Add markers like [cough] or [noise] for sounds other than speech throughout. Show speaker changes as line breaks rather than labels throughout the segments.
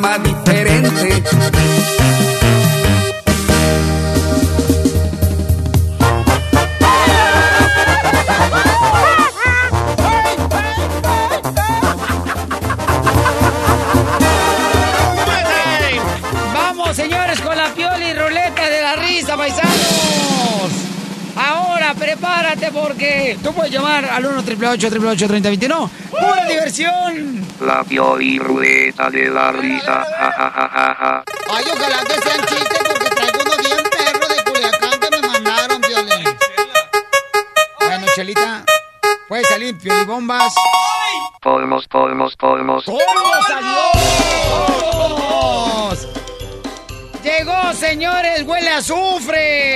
programa diferente.
Vamos, señores, con la pioli ruleta de la risa, paisanos. Ahora, prepárate porque tú puedes llamar al 1 888 3021 ¡Pura diversión!
La Pioli Ruleta de la Risa. Ja, ja, ja, ja, ja.
Ay, ojalá que sean chistes porque traigo uno bien perro de Culiacán que me mandaron, Piolín. Bueno, Chelita, puede salir Piolibombas.
Colmos, colmos, colmos.
¡Colmos, adiós! Llegó, señores, huele a azufre.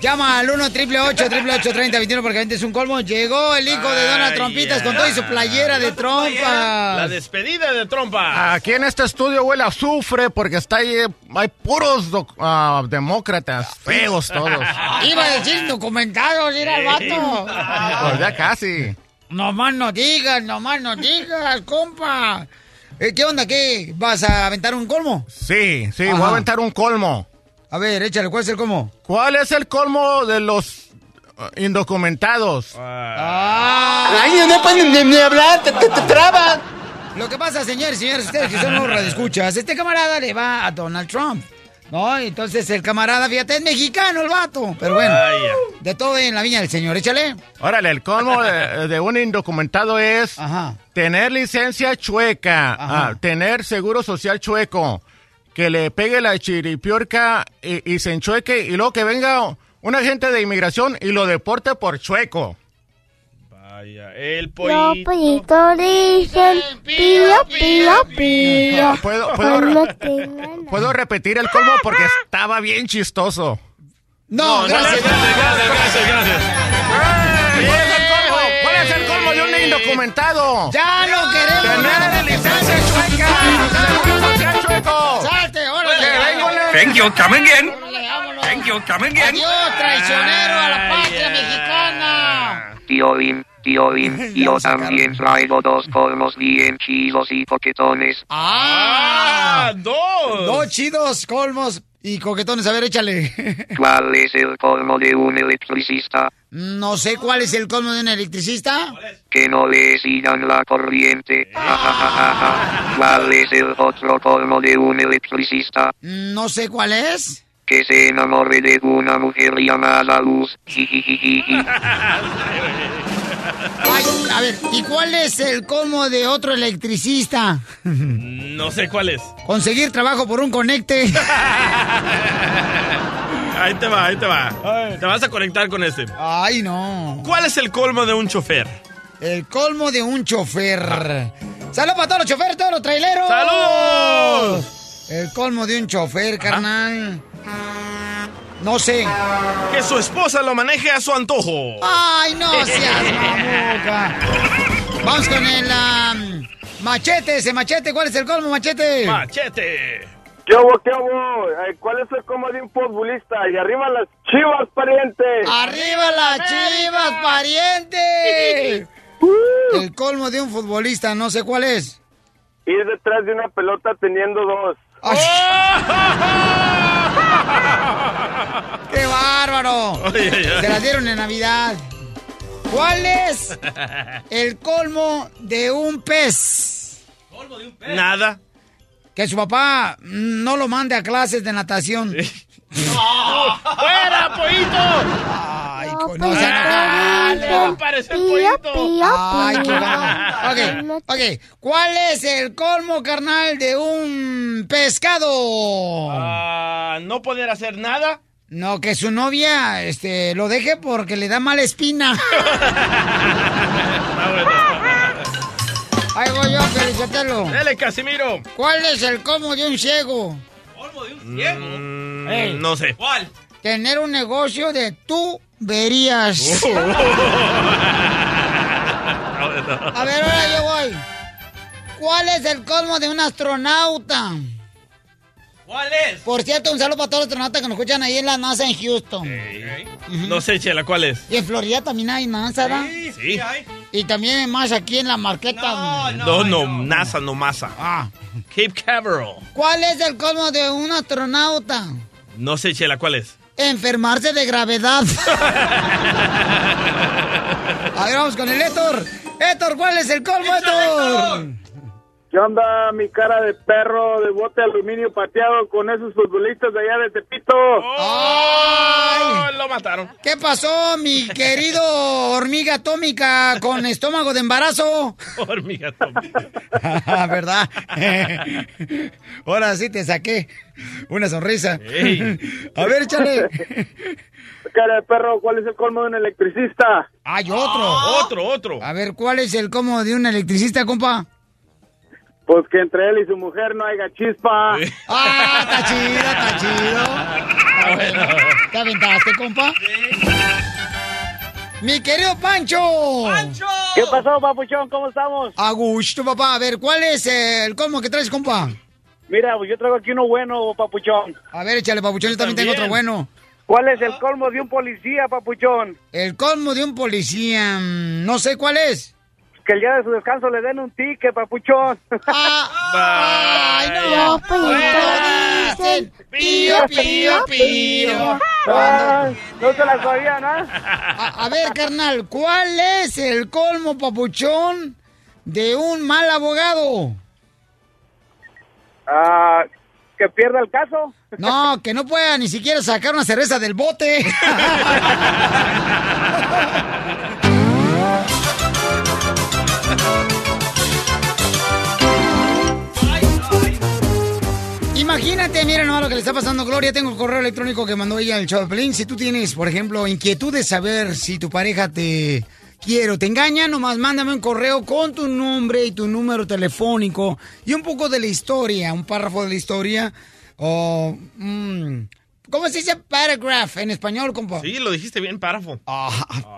Llama al 1 888 3021 porque es un colmo. Llegó el hijo de Donald Trompitas con todo y su playera de
La
trompas.
despedida de trompa.
Aquí en este estudio huele a azufre porque está ahí, hay puros doc- ah, demócratas, feos todos. [laughs]
Iba a decir documentados, era el vato. [laughs]
Pues ya casi.
Nomás no digas, nomás no digas, compa. Eh, ¿Qué onda? ¿Qué? ¿Vas a aventar un colmo?
Sí, sí, voy a aventar un colmo.
A ver, échale, ¿cuál es el colmo?
¿Cuál es el colmo de los ah, indocumentados?
Ay,
no pueden ni, hablar, te, trabas.
Lo que pasa, señores, señores, ustedes que son los radioescuchas, este camarada le va a Donald Trump. ¿No? Entonces el camarada, fíjate, es mexicano el vato. Pero bueno, de todo en la viña del señor, échale.
Órale, el colmo de, de un indocumentado es
Ajá.
tener licencia chueca, ah, tener seguro social chueco, que le pegue la chiripiorca y, y se enchueque y luego que venga un agente de inmigración y lo deporte por chueco.
Vaya, el
Los
pollito.
pollitos dicen pío, pío, pío.
¿Puedo, puedo, re-
tengan
puedo repetir el colmo porque estaba bien chistoso.
No, gracias.
gracias, gracias, gracias.
¿Cuál es el colmo? ¿Cuál es el colmo de un indocumentado?
Ya no queremos nada.
¡Tener licencia chueca! ¡Seguro social chueco!
Thank you, come again. Thank you, come again.
Adiós, traicionero a la patria mexicana.
Piolín, [laughs] Piolín, yo también traigo dos colmos bien chidos y coquetones.
Ah,
¡Ah! ¡Dos!
dos chidos colmos y coquetones. A ver, échale.
¿Cuál es el colmo de un electricista?
No sé cuál es el colmo de un electricista.
Que no le sigan la corriente. [laughs] ¿Cuál es el otro colmo de un electricista?
No sé cuál es.
Que se enamore de una mujer llamada Luz. [laughs]
Ay, a ver, ¿y cuál es el colmo de otro electricista?
No sé cuál es.
Conseguir trabajo por un conecte. [laughs]
Ahí te va, ahí te va. Te vas a conectar con este.
Ay, no.
¿Cuál es el colmo de un chofer?
El colmo de un chofer. ¡Saludos para todos los choferes, todos los traileros!
¡Saludos!
El colmo de un chofer, carnal. No sé.
Que su esposa lo maneje a su antojo.
¡Ay, no seas mamuca! Vamos con el am, machete, ese machete. ¿Cuál es el colmo, machete?
Machete.
¿Qué hubo, qué hubo? ¿Cuál es el como de un futbolista? Y arriba las chivas, pariente.
¡Arriba las chivas, pariente! [laughs] El colmo de un futbolista, no sé cuál es.
Ir detrás de una pelota teniendo dos.
Ay, [laughs] ¡Qué bárbaro! Se las dieron en Navidad. ¿Cuál es [laughs] el colmo de un pez?
Nada.
Que su papá no lo mande a clases de natación. [laughs]
¡Fuera, pollito!
Ay,
No,
con-
pues,
no sean
te
amables.
dicen pío, pío,
Ay, qué. Ok, ok. ¿Cuál es el colmo carnal de un pescado?
Ah, no poder hacer nada.
No, que su novia este, lo deje porque le da mala espina. [laughs] Ahí voy yo, Felicitelo.
Dale, Casimiro.
¿Cuál es el colmo de un ciego?
Mm, No sé.
¿Cuál?
Tener un negocio de tú verías. [laughs]
Oh.
A ver, ahora yo voy. ¿Cuál es el colmo de un astronauta?
¿Cuál es?
Por cierto, un saludo para todos los astronautas que nos escuchan ahí en la NASA en Houston.
No sé, Chela, ¿cuál es?
Y en Florida también hay NASA, ¿verdad?
Sí.
Y también más aquí en la marqueta.
No, no, NASA, no masa.
Ah.
Cape Canaveral.
¿Cuál es el colmo de un astronauta?
No sé, Chela, ¿cuál es?
Enfermarse de gravedad. [laughs] A ver, vamos con el Héctor. Héctor, ¿cuál es el colmo, Héctor?
¿Qué onda mi cara de perro de bote de aluminio pateado con esos futbolistas de allá de Tepito?
¡Ay!
Lo mataron.
¿Qué pasó, mi querido hormiga atómica con estómago de embarazo? [laughs]
Hormiga atómica. [laughs]
¿Verdad? [laughs] Ahora sí te saqué una sonrisa. A ver, échale.
Cara de perro, ¿cuál es el colmo de un electricista?
Hay otro.
Otro, otro.
A ver, ¿cuál es el colmo de un electricista, compa?
Pues que entre él y su mujer no haya chispa.
Ah, está chido, está chido.
Ah, bueno.
¿Te aventaste, compa? Mi querido Pancho.
¡Pancho!
¿Qué pasó, papuchón? ¿Cómo estamos?
A gusto, papá. A ver, ¿cuál es el colmo que traes, compa?
Mira, pues yo traigo aquí uno bueno, papuchón.
A ver, échale, papuchón, yo también tengo otro
También.
bueno.
¿Cuál es el colmo de un policía, papuchón?
El colmo de un policía, mm, no sé cuál es.
Que el día de su descanso le den un ticket, papuchón.
Ah, ay, no.
Pollitos dicen
Pío, pío, pío.
Ah, no se la sabían, ¿ah?
A, a ver, carnal, ¿cuál es el colmo, papuchón, de un mal abogado?
Ah, que pierda el caso.
No, que no pueda ni siquiera sacar una cerveza del bote. [laughs] Imagínate, miren nomás lo que le está pasando Gloria. Tengo el correo electrónico que mandó ella al Pelín. Si tú tienes, por ejemplo, inquietud de saber si tu pareja te quiere o te engaña, nomás mándame un correo con tu nombre y tu número telefónico y un poco de la historia, un párrafo de la historia o... mm, ¿Cómo se dice paragraph en español, compa?
Sí, lo dijiste bien, párrafo.
Ah,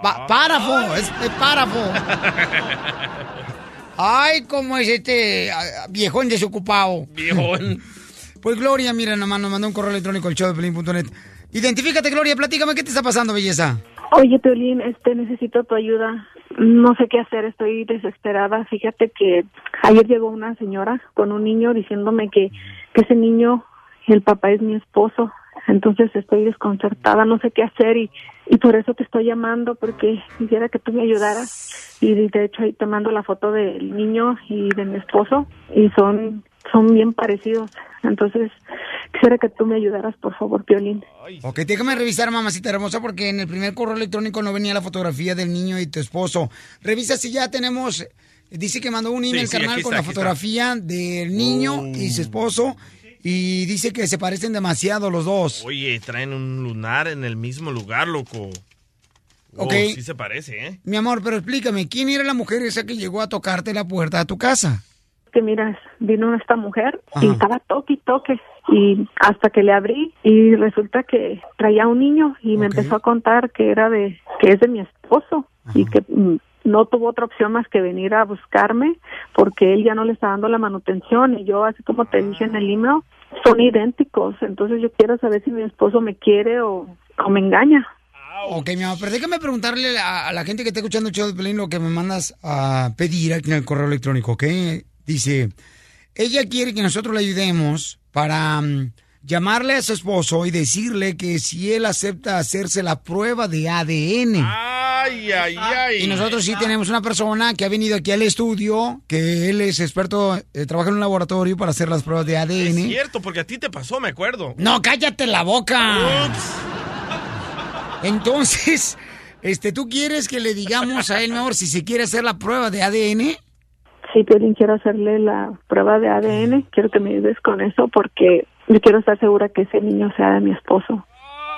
pa- párrafo, es, es párrafo. [laughs] Ay, cómo es este ah, viejón desocupado.
Viejón. [laughs]
Pues Gloria, mira, nomás nos mandó un correo electrónico al show de Pelín.net. Identifícate, Gloria, platícame qué te está pasando, belleza.
Oye, Teolín, este, necesito tu ayuda. No sé qué hacer, estoy desesperada. Fíjate que ayer llegó una señora con un niño diciéndome que, que ese niño, el papá es mi esposo. Entonces estoy desconcertada, no sé qué hacer y, y por eso te estoy llamando porque quisiera que tú me ayudaras. Y de hecho ahí te mando la foto del niño y de mi esposo y son, son bien parecidos. Entonces quisiera que tú me ayudaras, por favor, Piolín.
Ok, déjame revisar, mamacita hermosa, porque en el primer correo electrónico no venía la fotografía del niño y tu esposo. Revisa si ya tenemos... Dice que mandó un email,
sí,
carnal,
aquí
con la fotografía del niño y su esposo. Y dice que se parecen demasiado los dos.
Oye, traen un lunar en el mismo lugar, loco. Oh,
Ok.
Sí se parece, ¿eh?
Mi amor, pero explícame, ¿quién era la mujer esa que llegó a tocarte la puerta de tu casa?
que mira, vino esta mujer
Ajá.
y estaba toque y toque y hasta que le abrí y resulta que traía un niño y me empezó a contar que era de que es de mi esposo y que mm, no tuvo otra opción más que venir a buscarme porque él ya no le está dando la manutención y yo así como te dije en el email son idénticos entonces yo quiero saber si mi esposo me quiere o, o me engaña
Ok, mi amor, pero déjame preguntarle a, a la gente que está escuchando el show de Pelín lo que me mandas a pedir aquí en el correo electrónico, ¿ok? Dice, ella quiere que nosotros le ayudemos para mm, llamarle a su esposo y decirle que si él acepta hacerse la prueba de ADN.
Ay, ay, ay.
Y nosotros sí tenemos una persona que ha venido aquí al estudio, que él es experto, eh, trabaja en un laboratorio para hacer las pruebas de
Es
ADN.
cierto, porque a ti te pasó, me acuerdo.
No, cállate la boca. Entonces, [laughs] este, ¿tú quieres que le digamos a él, mi amor, si se quiere hacer la prueba de ADN?
Sí, Piolín, quiero hacerle la prueba de ADN. Quiero que me ayudes con eso porque yo quiero estar segura que ese niño sea de mi esposo.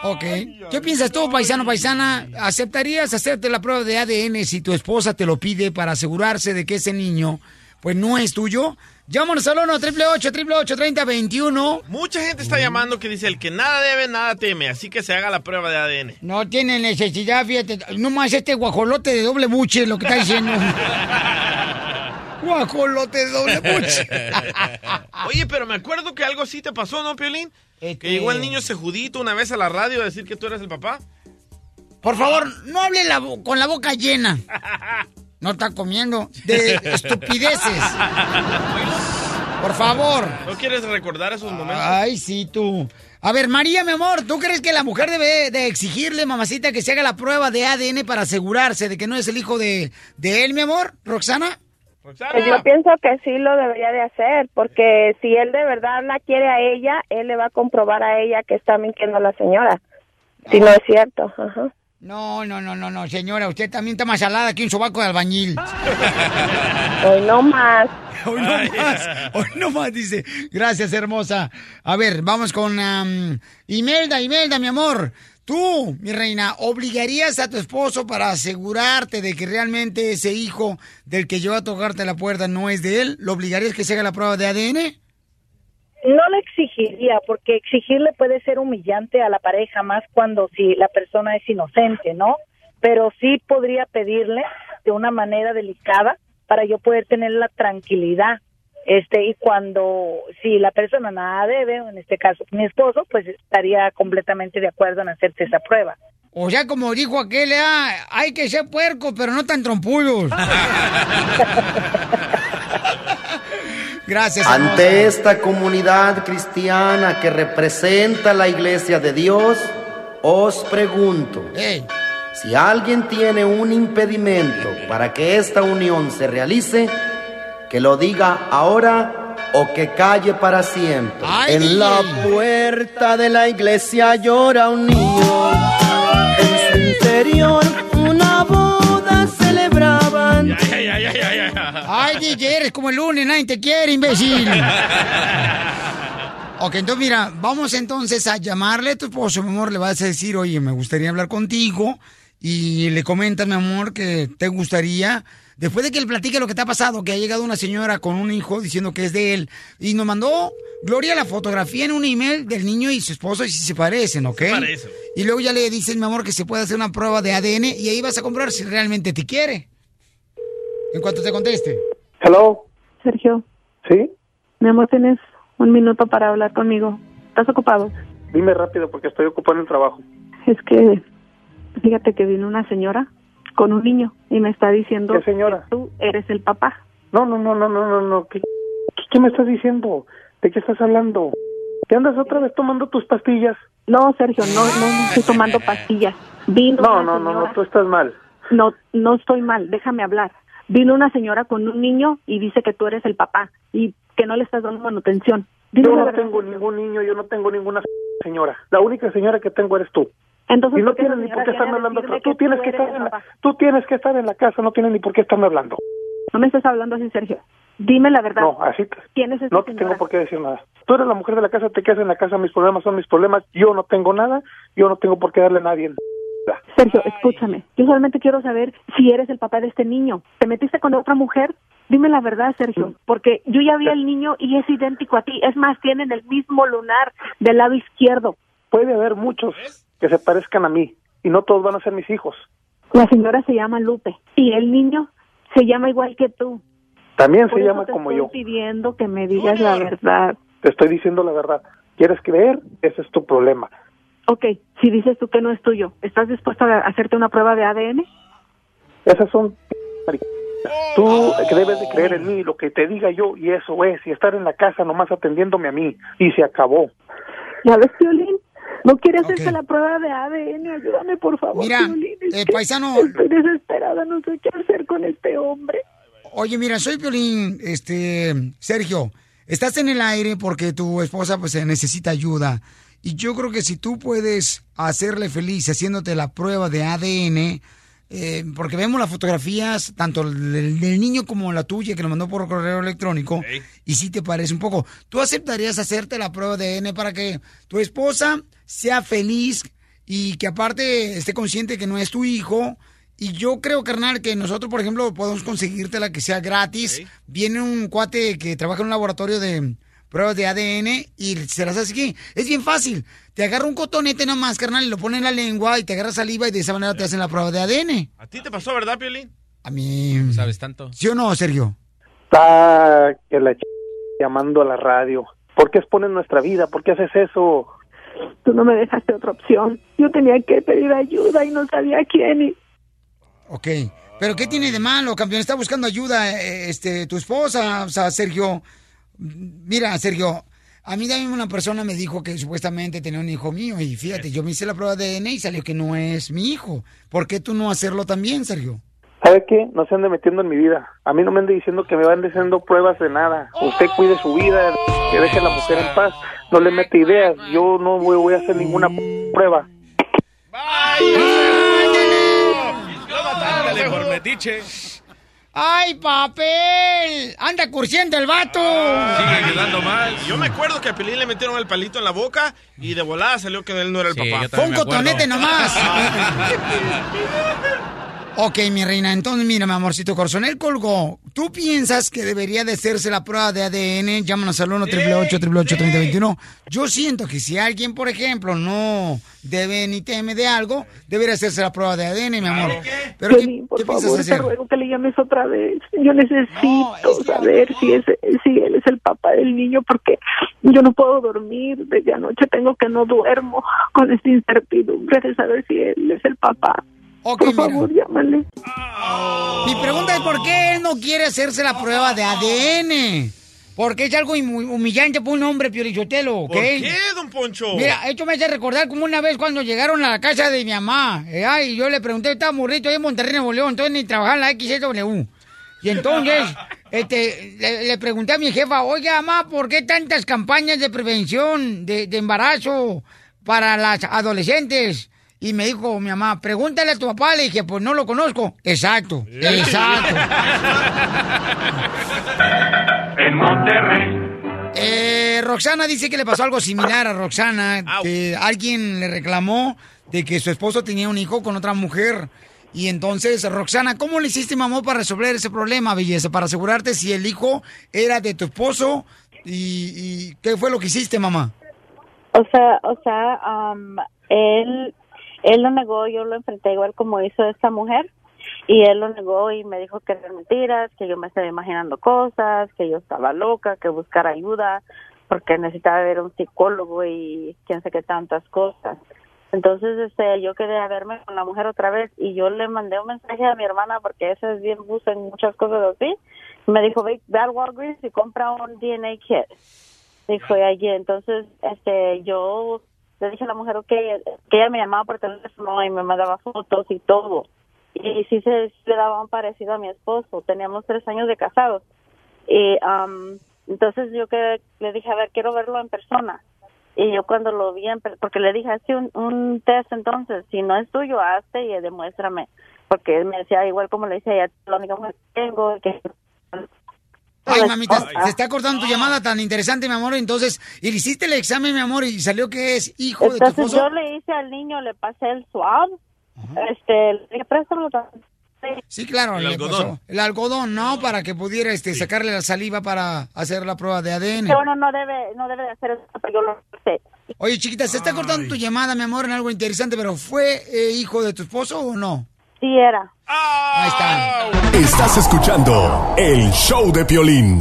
Ok. ¿Qué piensas tú, paisano, paisana? ¿Aceptarías hacerte la prueba de ADN si tu esposa te lo pide para asegurarse de que ese niño, pues, no es tuyo? Llámanos al 1 888 3021
Mucha gente está llamando que dice el que nada debe, nada teme, así que se haga la prueba de ADN.
No tiene necesidad, fíjate. No más este guajolote de doble buche, lo que está diciendo. [laughs] guajolote de doble buche. [laughs]
Oye, pero me acuerdo que algo sí te pasó, ¿no, Piolín?
Este-
Que llegó el niño cejudito una vez a la radio a decir que tú eres el papá.
Por favor, no hable la con la boca llena. No está comiendo. De estupideces. Por favor.
¿No quieres recordar esos momentos?
Ay, sí, tú. A ver, María, mi amor, ¿tú crees que la mujer debe de exigirle, mamacita, que se haga la prueba de ADN para asegurarse de que no es el hijo de, de él, mi amor? ¿Roxana?
Pues yo pienso que sí lo debería de hacer, porque si él de verdad la quiere a ella, él le va a comprobar a ella que está mintiendo a la señora. Si no es cierto. Ajá.
No, no, no, no, no, señora, usted también está más salada que un sobaco de albañil. [laughs]
Hoy no más.
Hoy no más, hoy no más, dice. Gracias, hermosa. A ver, vamos con Imelda, Imelda, mi amor. Tú, mi reina, ¿obligarías a tu esposo para asegurarte de que realmente ese hijo del que lleva a tocarte la puerta no es de él? ¿Lo obligarías que se haga la prueba de ADN?
No le exigiría, porque exigirle puede ser humillante a la pareja, más cuando si la persona es inocente, ¿no? Pero sí podría pedirle de una manera delicada para yo poder tener la tranquilidad. Este, y cuando, si la persona nada debe, en este caso mi esposo, pues estaría completamente de acuerdo en hacerse esa prueba.
O sea, como dijo aquel, ah, hay que ser puercos, pero no tan trompullos. [laughs] Gracias. hermosa.
Ante esta comunidad cristiana que representa la iglesia de Dios, os pregunto, si alguien tiene un impedimento para que esta unión se realice, que lo diga ahora o que calle para siempre.
En la puerta de la iglesia llora un niño. En su interior una boda celebraban.
Ay, DJ, eres como el lunes, nadie te quiere, imbécil. [laughs] Ok, entonces mira, vamos entonces a llamarle a tu esposo, mi amor, le vas a decir, oye, me gustaría hablar contigo, y le comentas, mi amor, que te gustaría, después de que él platique lo que te ha pasado, que ha llegado una señora con un hijo diciendo que es de él, y nos mandó Gloria la fotografía en un email del niño y su esposo, y si se parecen, ¿ok?
Se parecen.
Y luego ya le dices, mi amor, que se puede hacer una prueba de ADN, y ahí vas a comprar si realmente te quiere. En cuanto te conteste.
Hello.
Sergio,
¿Sí?
mi amor, tienes un minuto para hablar conmigo. ¿Estás ocupado?
Dime rápido porque estoy ocupado en el trabajo.
Es que, fíjate que vino una señora con un niño y me está diciendo
¿Qué señora?
tú eres el papá.
No, no, no, no, no, no, no. ¿Qué, qué, qué me estás diciendo? ¿De qué estás hablando? ¿Te andas otra vez tomando tus pastillas?
No, Sergio, no, no, no estoy tomando pastillas. Vino
No, no, no,
señora-
no, tú estás mal.
No, no estoy mal, déjame hablar. Vino una señora con un niño y dice que tú eres el papá y que no le estás dando manutención. Dime
Yo no tengo ningún niño, yo no tengo ninguna señora. La única señora que tengo eres tú.
Entonces,
y no
¿por qué la
tienes ni por qué
a
hablando. Tú
que
tienes que estar en la,
papá?
tú tienes que estar en la casa, no tienes ni por qué estarme hablando.
No me estés hablando así, Sergio. Dime la verdad.
No, así te-
¿Quién es
no te
señora?
tengo por qué decir nada. Tú eres la mujer de la casa, te quedas en la casa, mis problemas son mis problemas. Yo no tengo nada, yo no tengo por qué darle a nadie.
Sergio, escúchame. Yo solamente quiero saber si eres el papá de este niño. ¿Te metiste con otra mujer? Dime la verdad, Sergio, porque yo ya vi al niño y es idéntico a ti. Es más, tienen el mismo lunar del lado izquierdo.
Puede haber muchos que se parezcan a mí y no todos van a ser mis hijos.
La señora se llama Lupe y el niño se llama igual que tú.
También
Por
se llama
te
como
estoy
yo.
pidiendo que me digas la verdad.
Te estoy diciendo la verdad. ¿Quieres creer? Ese es tu problema.
Ok, si dices tú que no es tuyo, ¿estás dispuesto a hacerte una prueba de ADN?
Esas son... Tú que debes de creer en mí, lo que te diga yo, y eso es, y estar en la casa nomás atendiéndome a mí, y se acabó.
¿Ya ves, Piolín? No quiere hacerse la prueba de ADN. Ayúdame, por favor,
Mira,
Piolín. Es
eh, paisano.
Estoy desesperada, no sé qué hacer con este hombre.
Oye, mira, soy Piolín, este, Sergio, estás en el aire porque tu esposa pues necesita ayuda Y yo creo que si tú puedes hacerle feliz haciéndote la prueba de ADN, eh, porque vemos las fotografías, tanto del, del niño como la tuya, que nos mandó por correo electrónico, y si te parece un poco. ¿Tú aceptarías hacerte la prueba de ADN para que tu esposa sea feliz y que aparte esté consciente que no es tu hijo? Y yo creo, carnal, que nosotros, por ejemplo, podemos conseguirte la que sea gratis. Viene un cuate que trabaja en un laboratorio de pruebas de ADN y se las hace aquí. Es bien fácil. Te agarra un cotonete nomás, carnal, y lo pone en la lengua y te agarra saliva y de esa manera te hacen la prueba de ADN.
¿A ti te pasó, verdad, Piolín?
A mí...
¿Sabes tanto?
¿Sí o no, Sergio?
Está que la ch... llamando a la radio. ¿Por qué expones nuestra vida? ¿Por qué haces eso?
Tú no me dejaste otra opción. Yo tenía que pedir ayuda y no sabía quién. Y
Ok. ¿Pero qué tiene de malo, campeón? Está buscando ayuda, eh, este, tu esposa, o sea, Sergio. Mira, Sergio, a mí también una persona me dijo que supuestamente tenía un hijo mío y fíjate, yo me hice la prueba de ADN y salió que no es mi hijo. ¿Por qué tú no hacerlo también, Sergio?
¿Sabe qué? No se ande metiendo en mi vida. A mí no me ande diciendo que me van haciendo pruebas de nada. Usted cuide su vida, que deje a la mujer en paz. No le mete ideas. Yo no voy, voy a hacer ninguna prueba.
Ándale, por metiche.
¡Ay, papel! ¡Anda cursiendo el vato!
Sigue quedando mal. Yo me acuerdo que a Pelín le metieron el palito en la boca y de volada salió que él no era el papá.
Fue un cotonete nomás. [laughs] ok, mi reina, entonces mira, mi amorcito corazón, él colgó. ¿Tú piensas que debería de hacerse la prueba de ADN? Llámanos al 1 888 3021 Yo siento que si alguien, por ejemplo, no debe ni teme de algo, debería hacerse la prueba de ADN, mi amor. Pero ¿qué,
Piolín, por
qué piensas
favor, te
hacer?
ruego que le llames otra vez. Yo necesito saber si es si él es el papá del niño porque yo no puedo dormir desde anoche. Tengo que no duermo con esta incertidumbre de saber si él es el papá. Por favor, llámale.
Mi pregunta es por qué él no quiere hacerse la prueba de ADN. Porque es algo hum- humillante para un hombre, Piorichotelo, ¿ok?
¿Por qué, don Poncho?
Mira, esto me hace recordar como una vez cuando llegaron a la casa de mi mamá. eh, ay, yo le pregunté, estaba morrito ahí en Monterrey, Nuevo León, entonces ni trabajaba en la XSW. Y entonces, [laughs] este, le, le pregunté a mi jefa, oiga, mamá, ¿por qué tantas campañas de prevención de, de embarazo para las adolescentes? Y me dijo mi mamá, pregúntale a tu papá. Le dije, pues no lo conozco. Exacto, exacto.
En Monterrey.
Eh, Roxana dice que le pasó algo similar a Roxana, que alguien le reclamó de que su esposo tenía un hijo con otra mujer. Y entonces, Roxana, ¿cómo le hiciste, mamá, para resolver ese problema, belleza? Para asegurarte si el hijo era de tu esposo y, y qué fue lo que hiciste, mamá.
O sea, o sea, am, él, él lo negó, yo lo enfrenté igual como hizo esta mujer y él lo negó y me dijo que eran mentiras, que yo me estaba imaginando cosas, que yo estaba loca, que buscar ayuda porque necesitaba ver a un psicólogo y quién sé qué tantas cosas. Entonces, este, yo a verme con la mujer otra vez y yo le mandé un mensaje a mi hermana porque esa es bien busa en muchas cosas así. Me dijo, ve, ve al Walgreens y compra un DNA kit. Dijo, y allí, entonces, este, yo le dije a la mujer, ok, que ella me llamaba por teléfono y me mandaba fotos y todo. Y sí se le daba un parecido a mi esposo. Teníamos tres años de casados. Y am, entonces yo que le dije, a ver, quiero verlo en persona. Y yo cuando lo vi, en porque le dije, hazte un, test entonces, si no es tuyo, hazte y demuéstrame. Porque él me decía, igual como le decía, ya la única mujer que tengo, que...
Ay, mamita, se está cortando tu llamada tan interesante, mi amor. Entonces, y le hiciste el examen, mi amor, y salió que es hijo de tu
Entonces
esposo.
yo le hice al niño, le pasé el swab, este, le.
Sí, claro,
El algodón.
pasó. El algodón, ¿no? Para que pudiera este, sacarle la saliva para hacer la prueba de ADN.
Que bueno, no debe, no debe de hacer eso, pero yo lo hice.
Oye, chiquita, se está cortando tu llamada, mi amor, en algo interesante, pero ¿fue eh, hijo de tu esposo o no?
Sí era.
Ahí está.
Estás escuchando el show de Piolín.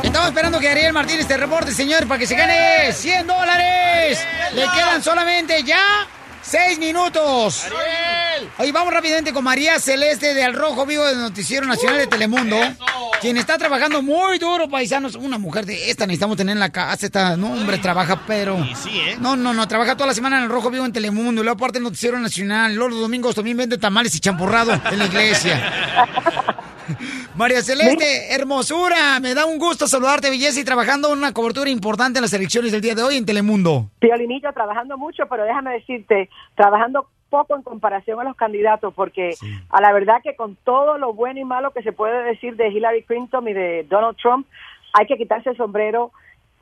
Estamos esperando que Ariel Martínez te reporte, señor, para que se gane 100 dólares. Le quedan solamente ya 6 minutos. Hoy vamos rápidamente con María Celeste de Al Rojo Vivo del Noticiero Nacional de Telemundo, quien está trabajando muy duro, paisanos. Una mujer de esta necesitamos tener en la casa. Esta, no, hombre, trabaja, pero. No, no, no, trabaja toda la semana en El Rojo Vivo en Telemundo. Y luego aparte el Noticiero Nacional. Luego los domingos también vende tamales y champurrado en la iglesia. [laughs] María Celeste, hermosura, me da un gusto saludarte, belleza, y trabajando en una cobertura importante en las elecciones del día de hoy en Telemundo.
Piolinillo, trabajando mucho, pero déjame decirte, trabajando poco en comparación a los candidatos, porque a la verdad que con todo lo bueno y malo que se puede decir de Hillary Clinton y de Donald Trump, hay que quitarse el sombrero.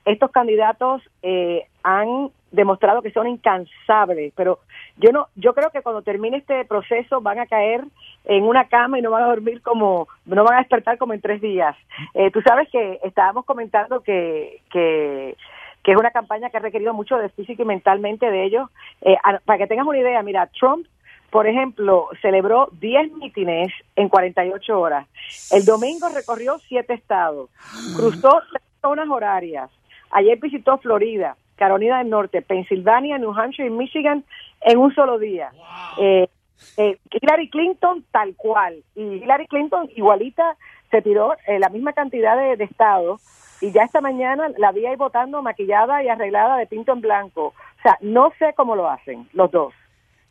Estos candidatos eh, han demostrado que son incansables, pero yo no, yo creo que cuando termine este proceso van a caer en una cama y no van a dormir como, no van a despertar como en tres días. Eh, tú sabes que estábamos comentando que, que que es una campaña que ha requerido mucho de físico y mentalmente de ellos. Eh, para que tengas una idea, mira, Trump, por ejemplo, celebró 10 mítines en 48 horas. El domingo recorrió siete estados, cruzó tres zonas horarias. Ayer visitó Florida, Carolina del Norte, Pensilvania, New Hampshire y Michigan en un solo día. Eh, eh, Hillary Clinton tal cual. Y Hillary Clinton igualita se tiró eh, la misma cantidad de, de estados y ya esta mañana la vi ahí votando maquillada y arreglada de pinto en blanco. O sea, no sé cómo lo hacen los dos.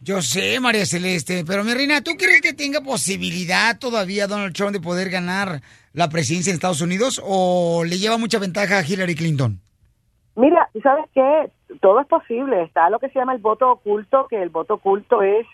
Yo sé, María Celeste, pero mi reina, ¿tú crees que tenga posibilidad todavía Donald Trump de poder ganar la presidencia en Estados Unidos o le lleva mucha ventaja a Hillary Clinton?
Mira, ¿tú sabes qué? Todo es posible. Está lo que se llama el voto oculto, que el voto oculto es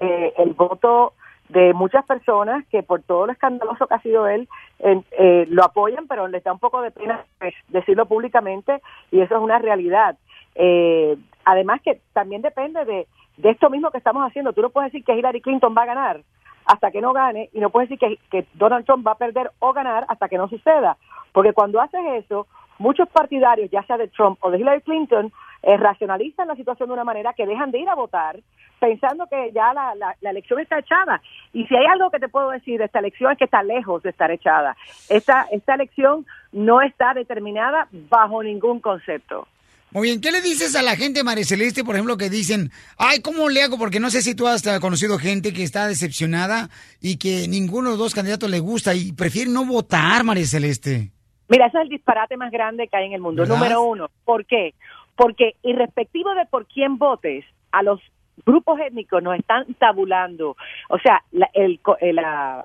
eh, el voto de muchas personas que por todo lo escandaloso que ha sido él, eh, eh, lo apoyan, pero les da un poco de pena pues, decirlo públicamente y eso es una realidad. Eh, además que también depende de, de esto mismo que estamos haciendo. Tú no puedes decir que Hillary Clinton va a ganar hasta que no gane y no puedes decir que, que Donald Trump va a perder o ganar hasta que no suceda. Porque cuando haces eso, muchos partidarios, ya sea de Trump o de Hillary Clinton, eh, racionalizan la situación de una manera que dejan de ir a votar pensando que ya la, la, la elección está echada. Y si hay algo que te puedo decir de esta elección es que está lejos de estar echada. Esta, esta elección no está determinada bajo ningún concepto.
Muy bien, ¿qué le dices a la gente, María Celeste, por ejemplo, que dicen, ay, ¿cómo le hago? Porque no sé si tú has conocido gente que está decepcionada y que ninguno de los dos candidatos le gusta y prefiere no votar, María Celeste.
Mira, ese es el disparate más grande que hay en el mundo.
¿Verdad?
Número uno. ¿Por qué? Porque irrespectivo de por quién votes, a los grupos étnicos nos están tabulando. O sea, la, el, eh, la,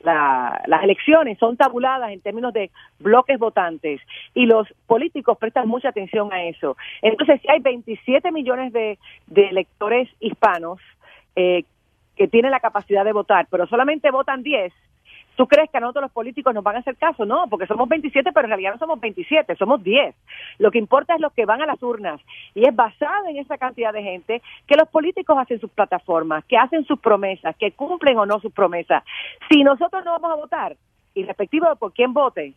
la- las elecciones son tabuladas en términos de bloques votantes y los políticos prestan mucha atención a eso. Entonces, si hay 27 millones de, de electores hispanos eh, que tienen la capacidad de votar, pero solamente votan 10, ¿Tú crees que a nosotros los políticos nos van a hacer caso? No, porque somos 27, pero en realidad no somos 27, somos 10. Lo que importa es los que van a las urnas. Y es basado en esa cantidad de gente que los políticos hacen sus plataformas, que hacen sus promesas, que cumplen o no sus promesas. Si nosotros no vamos a votar, y respectivo de por quién vote,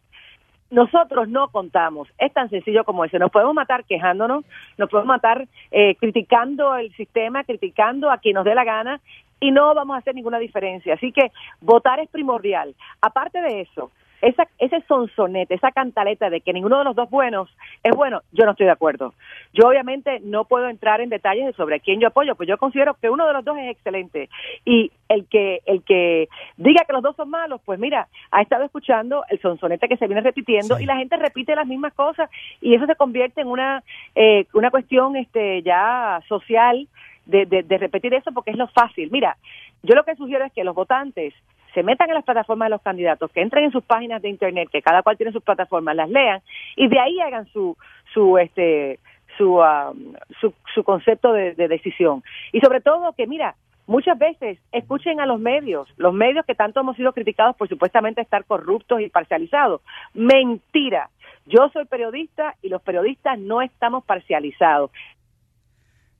nosotros no contamos. Es tan sencillo como eso. Nos podemos matar quejándonos, nos podemos matar eh, criticando el sistema, criticando a quien nos dé la gana y no vamos a hacer ninguna diferencia. Así que votar es primordial. Aparte de eso, esa, ese sonsonete, esa cantaleta de que ninguno de los dos buenos es bueno, yo no estoy de acuerdo. Yo obviamente no puedo entrar en detalles de sobre quién yo apoyo, pues yo considero que uno de los dos es excelente y el que el que diga que los dos son malos, pues mira, ha estado escuchando el sonsonete que se viene repitiendo y la gente repite las mismas cosas y eso se convierte en una eh, una cuestión este ya social de, de, de repetir eso porque es lo fácil. Mira, yo lo que sugiero es que los votantes se metan en las plataformas de los candidatos, que entren en sus páginas de internet, que cada cual tiene sus plataformas, las lean y de ahí hagan su su este su um, su, su concepto de, de decisión y sobre todo que mira muchas veces escuchen a los medios, los medios que tanto hemos sido criticados por supuestamente estar corruptos y parcializados. Mentira. Yo soy periodista y los periodistas no estamos parcializados.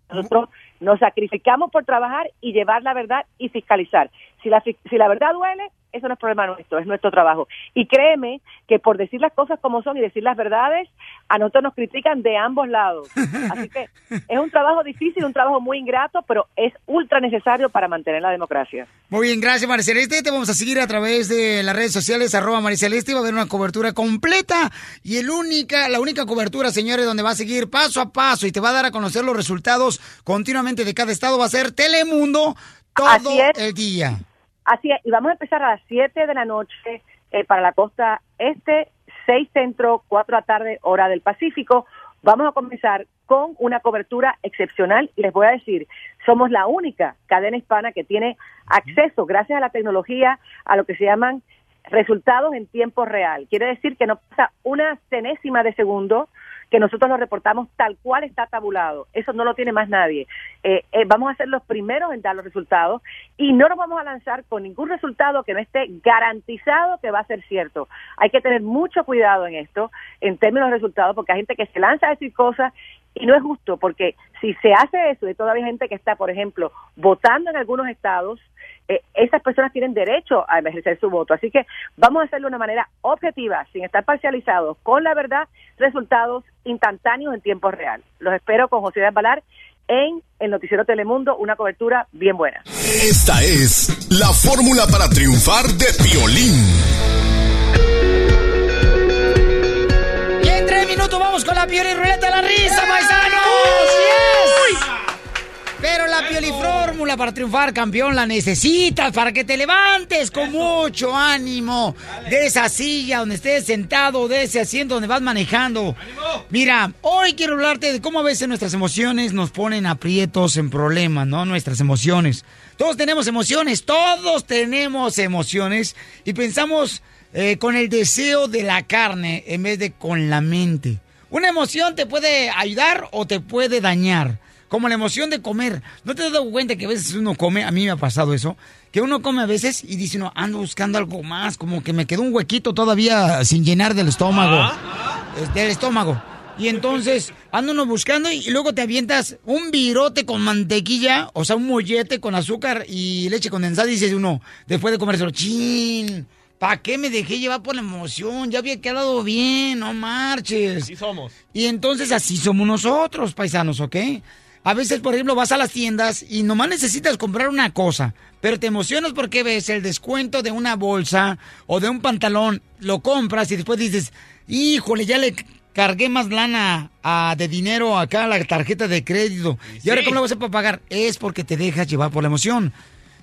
Nosotros nos sacrificamos por trabajar y llevar la verdad y fiscalizar. Si la, si la verdad duele, eso no es problema nuestro, es nuestro trabajo. Y créeme que por decir las cosas como son y decir las verdades, a nosotros nos critican de ambos lados. Así que es un trabajo difícil, un trabajo muy ingrato, pero es ultra necesario para mantener la democracia.
Muy bien, gracias María Celeste. Te vamos a seguir a través de las redes sociales, arroba María Celeste. Va a haber una cobertura completa y el única, la única cobertura, señores, donde va a seguir paso a paso y te va a dar a conocer los resultados continuamente de cada estado va a ser Telemundo todo el día.
Así es, y vamos a empezar a las 7 de la noche eh, para la costa este, 6 centro, 4 de la tarde, hora del Pacífico. Vamos a comenzar con una cobertura excepcional y les voy a decir, somos la única cadena hispana que tiene acceso, gracias a la tecnología, a lo que se llaman resultados en tiempo real. Quiere decir que no pasa una centésima de segundo que nosotros lo reportamos tal cual está tabulado. Eso no lo tiene más nadie. Eh, eh, vamos a ser los primeros en dar los resultados y no nos vamos a lanzar con ningún resultado que no esté garantizado que va a ser cierto. Hay que tener mucho cuidado en esto, en términos de resultados, porque hay gente que se lanza a decir cosas y no es justo, porque si se hace eso y todavía hay gente que está, por ejemplo, votando en algunos estados, eh, esas personas tienen derecho a ejercer su voto. Así que vamos a hacerlo de una manera objetiva, sin estar parcializados, con la verdad, resultados instantáneos en tiempo real. Los espero con José Balar en el Noticiero Telemundo, una cobertura bien buena.
Esta es la fórmula para triunfar de violín.
Minutos vamos con la pioli ruleta de la risa, paisanos. Yes. Pero la pioli fórmula para triunfar, campeón, la necesitas para que te levantes con mucho ánimo de esa silla donde estés sentado, de ese asiento donde vas manejando. Mira, hoy quiero hablarte de cómo a veces nuestras emociones nos ponen aprietos en problemas, ¿no? Nuestras emociones. Todos tenemos emociones, todos tenemos emociones y pensamos eh, con el deseo de la carne en vez de con la mente. Una emoción te puede ayudar o te puede dañar. Como la emoción de comer. ¿No te has dado cuenta que a veces uno come? A mí me ha pasado eso. Que uno come a veces y dice, no, ando buscando algo más. Como que me quedó un huequito todavía sin llenar del estómago. eh, Del estómago. Y entonces ando uno buscando y luego te avientas un virote con mantequilla, o sea, un mollete con azúcar y leche condensada y dices uno, después de comérselo, chin, ¿para qué me dejé llevar por la emoción? Ya había quedado bien, no marches.
Así somos.
Y entonces así somos nosotros, paisanos, ¿ok? A veces, por ejemplo, vas a las tiendas y nomás necesitas comprar una cosa, pero te emocionas porque ves el descuento de una bolsa o de un pantalón, lo compras y después dices, híjole, ya le cargué más lana ah, de dinero acá a la tarjeta de crédito. ¿Y ahora
sí.
cómo lo vas a pagar? Es porque te dejas llevar por la emoción.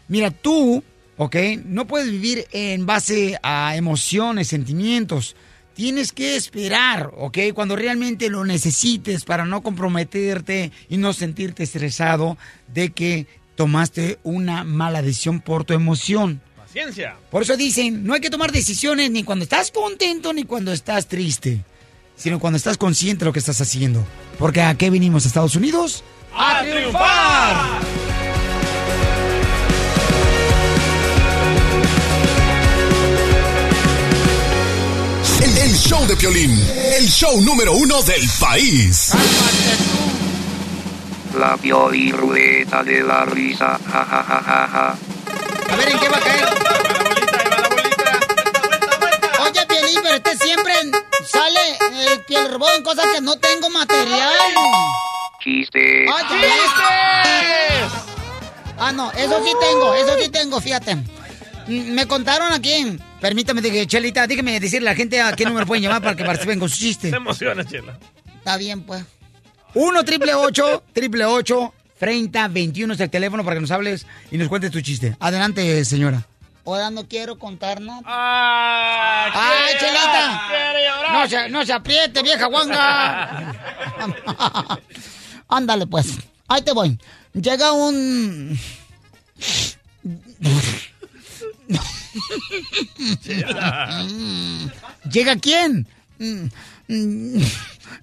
Mira, tú, ¿ok? No puedes vivir en base a emociones, sentimientos. Tienes que esperar, ¿ok? Cuando realmente lo necesites para no comprometerte y no sentirte estresado de que tomaste una mala decisión por tu emoción.
Paciencia.
Por eso dicen, no hay que tomar decisiones ni cuando estás contento ni cuando estás triste, sino cuando estás consciente de lo que estás haciendo. Porque ¿a qué vinimos a Estados Unidos?
¡A triunfar!
El show de Piolín, el show número uno del país.
La Pioli Ruleta de la Risa. Ja, ja, ja, ja, ja.
A ver, ¿en qué va a caer? Oye, Pielín, pero este siempre sale el piel robot en cosas que no tengo material.
Chiste.
¡Ay, chistes! Ah, no, eso sí tengo, eso sí tengo, fíjate. Mm, Me contaron aquí, permítame, dije, Chelita, dígame decirle a la gente a qué número pueden llamar para que participen con su chiste.
Se emociona, Chela.
Está bien, pues. 1 triple 8 triple 8 30 21 es el teléfono para que nos hables y nos cuentes tu chiste. Adelante, señora. Ahora no quiero contar nada.
¡Ah!
¡Ay,
quiere
Chelita!
quiere.
No se, no se apriete, vieja guanga. [laughs] Ándale, pues. Ahí te voy. Llega un... [laughs] ¿Llega quién?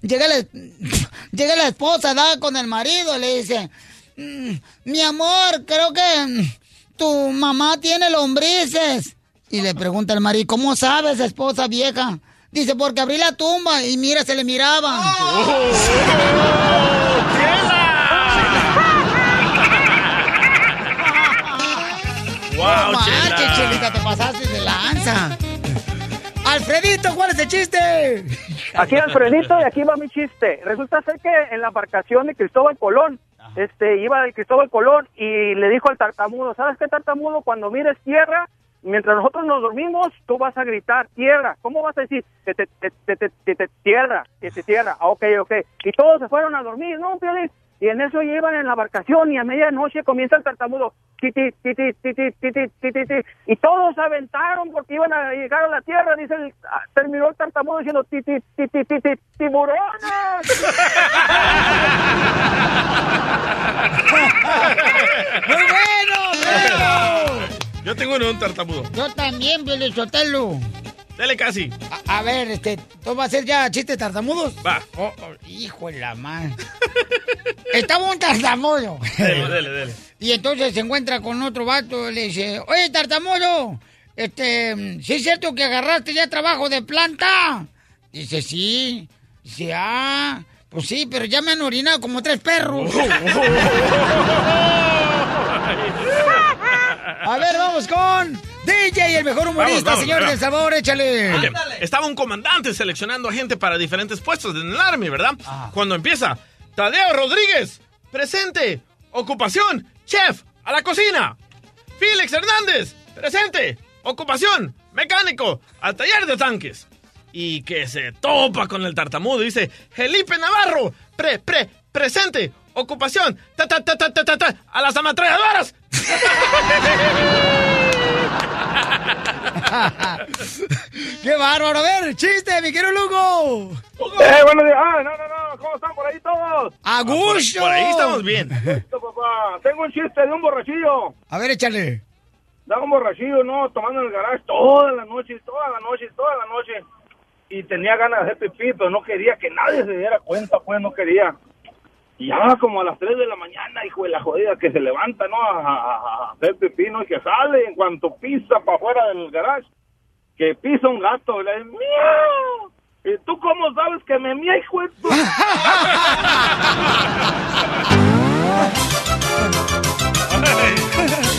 Llega la, llega la esposa, da con el marido, le dice, "Mm, mi amor, creo que tu mamá tiene lombrices. Y le pregunta el marido, ¿cómo sabes, esposa vieja? Dice, porque abrí la tumba y mira, se le miraban. [laughs]
¡Wow,
no manches! Chelita, te pasaste de lanza. Alfredito, ¿cuál es el chiste?
Aquí Alfredito y aquí va mi chiste. Resulta ser que en la embarcación de Cristóbal Colón, este, iba el Cristóbal Colón y le dijo al tartamudo, ¿sabes qué tartamudo? Cuando mires tierra, mientras nosotros nos dormimos, tú vas a gritar tierra. ¿Cómo vas a decir? Que te, te, te, te, te- te- tierra, que te tierra. Ah, ok, ok. Y todos se fueron a dormir, ¿no, Piolín? y en eso llevan en la embarcación y a medianoche comienza el tartamudo. Titi, titi, titi, y todos aventaron porque iban a llegar a la tierra, dice el, terminó el tartamudo diciendo titi, titi, titi, tiburones.
¡Muy bueno! bueno!
Yo tengo un tartamudo.
Yo también, Billy Sotelo.
Dale casi.
A, a ver, este, ¿tú vas a hacer ya chistes tartamudos?
Va.
Oh, oh, hijo de la madre. [laughs] Estaba un tartamudo.
Dale, dale, dale. [laughs]
Y entonces se encuentra con otro vato y le dice, oye, tartamudo, este, ¿sí es cierto que agarraste ya trabajo de planta? Dice, sí. Dice, ah, pues sí, pero ya me han orinado como tres perros. [laughs] A ver, vamos con DJ, el mejor humorista,
Vamos, vamos,
señor del sabor, échale.
Estaba un comandante seleccionando a gente para diferentes puestos en el Army, ¿verdad? Cuando empieza, Tadeo Rodríguez, presente. Ocupación, chef, a la cocina. Félix Hernández, presente. Ocupación, mecánico, al taller de tanques. Y que se topa con el tartamudo. Dice, Felipe Navarro, pre, pre, presente. Ocupación, ta, ta, ta, ta, ta, ta, ta, a las ametralladoras. [laughs] [laughs]
¡Qué bárbaro! A ver, chiste, mi querido Lugo.
Eh, buenos días. Ah, no, no, no. ¿Cómo están por ahí todos?
¡A gusto!
Por ahí estamos bien. [laughs]
Listo, papá. Tengo un chiste de un borrachillo.
A ver, échale.
Estaba un borrachillo, ¿no? Tomando en el garage toda la noche, toda la noche, toda la noche. Y tenía ganas de hacer pipí, pero no quería que nadie se diera cuenta, pues no quería. Y ya como a las 3 de la mañana, hijo de la jodida, que se levanta, ¿no? A, hacer pipí, ¿no? Y que sale en cuanto pisa para afuera del garage, que pisa un gato, le dice, ¡miau! ¿Y tú cómo sabes que me mía, hijo de tu-?" [laughs]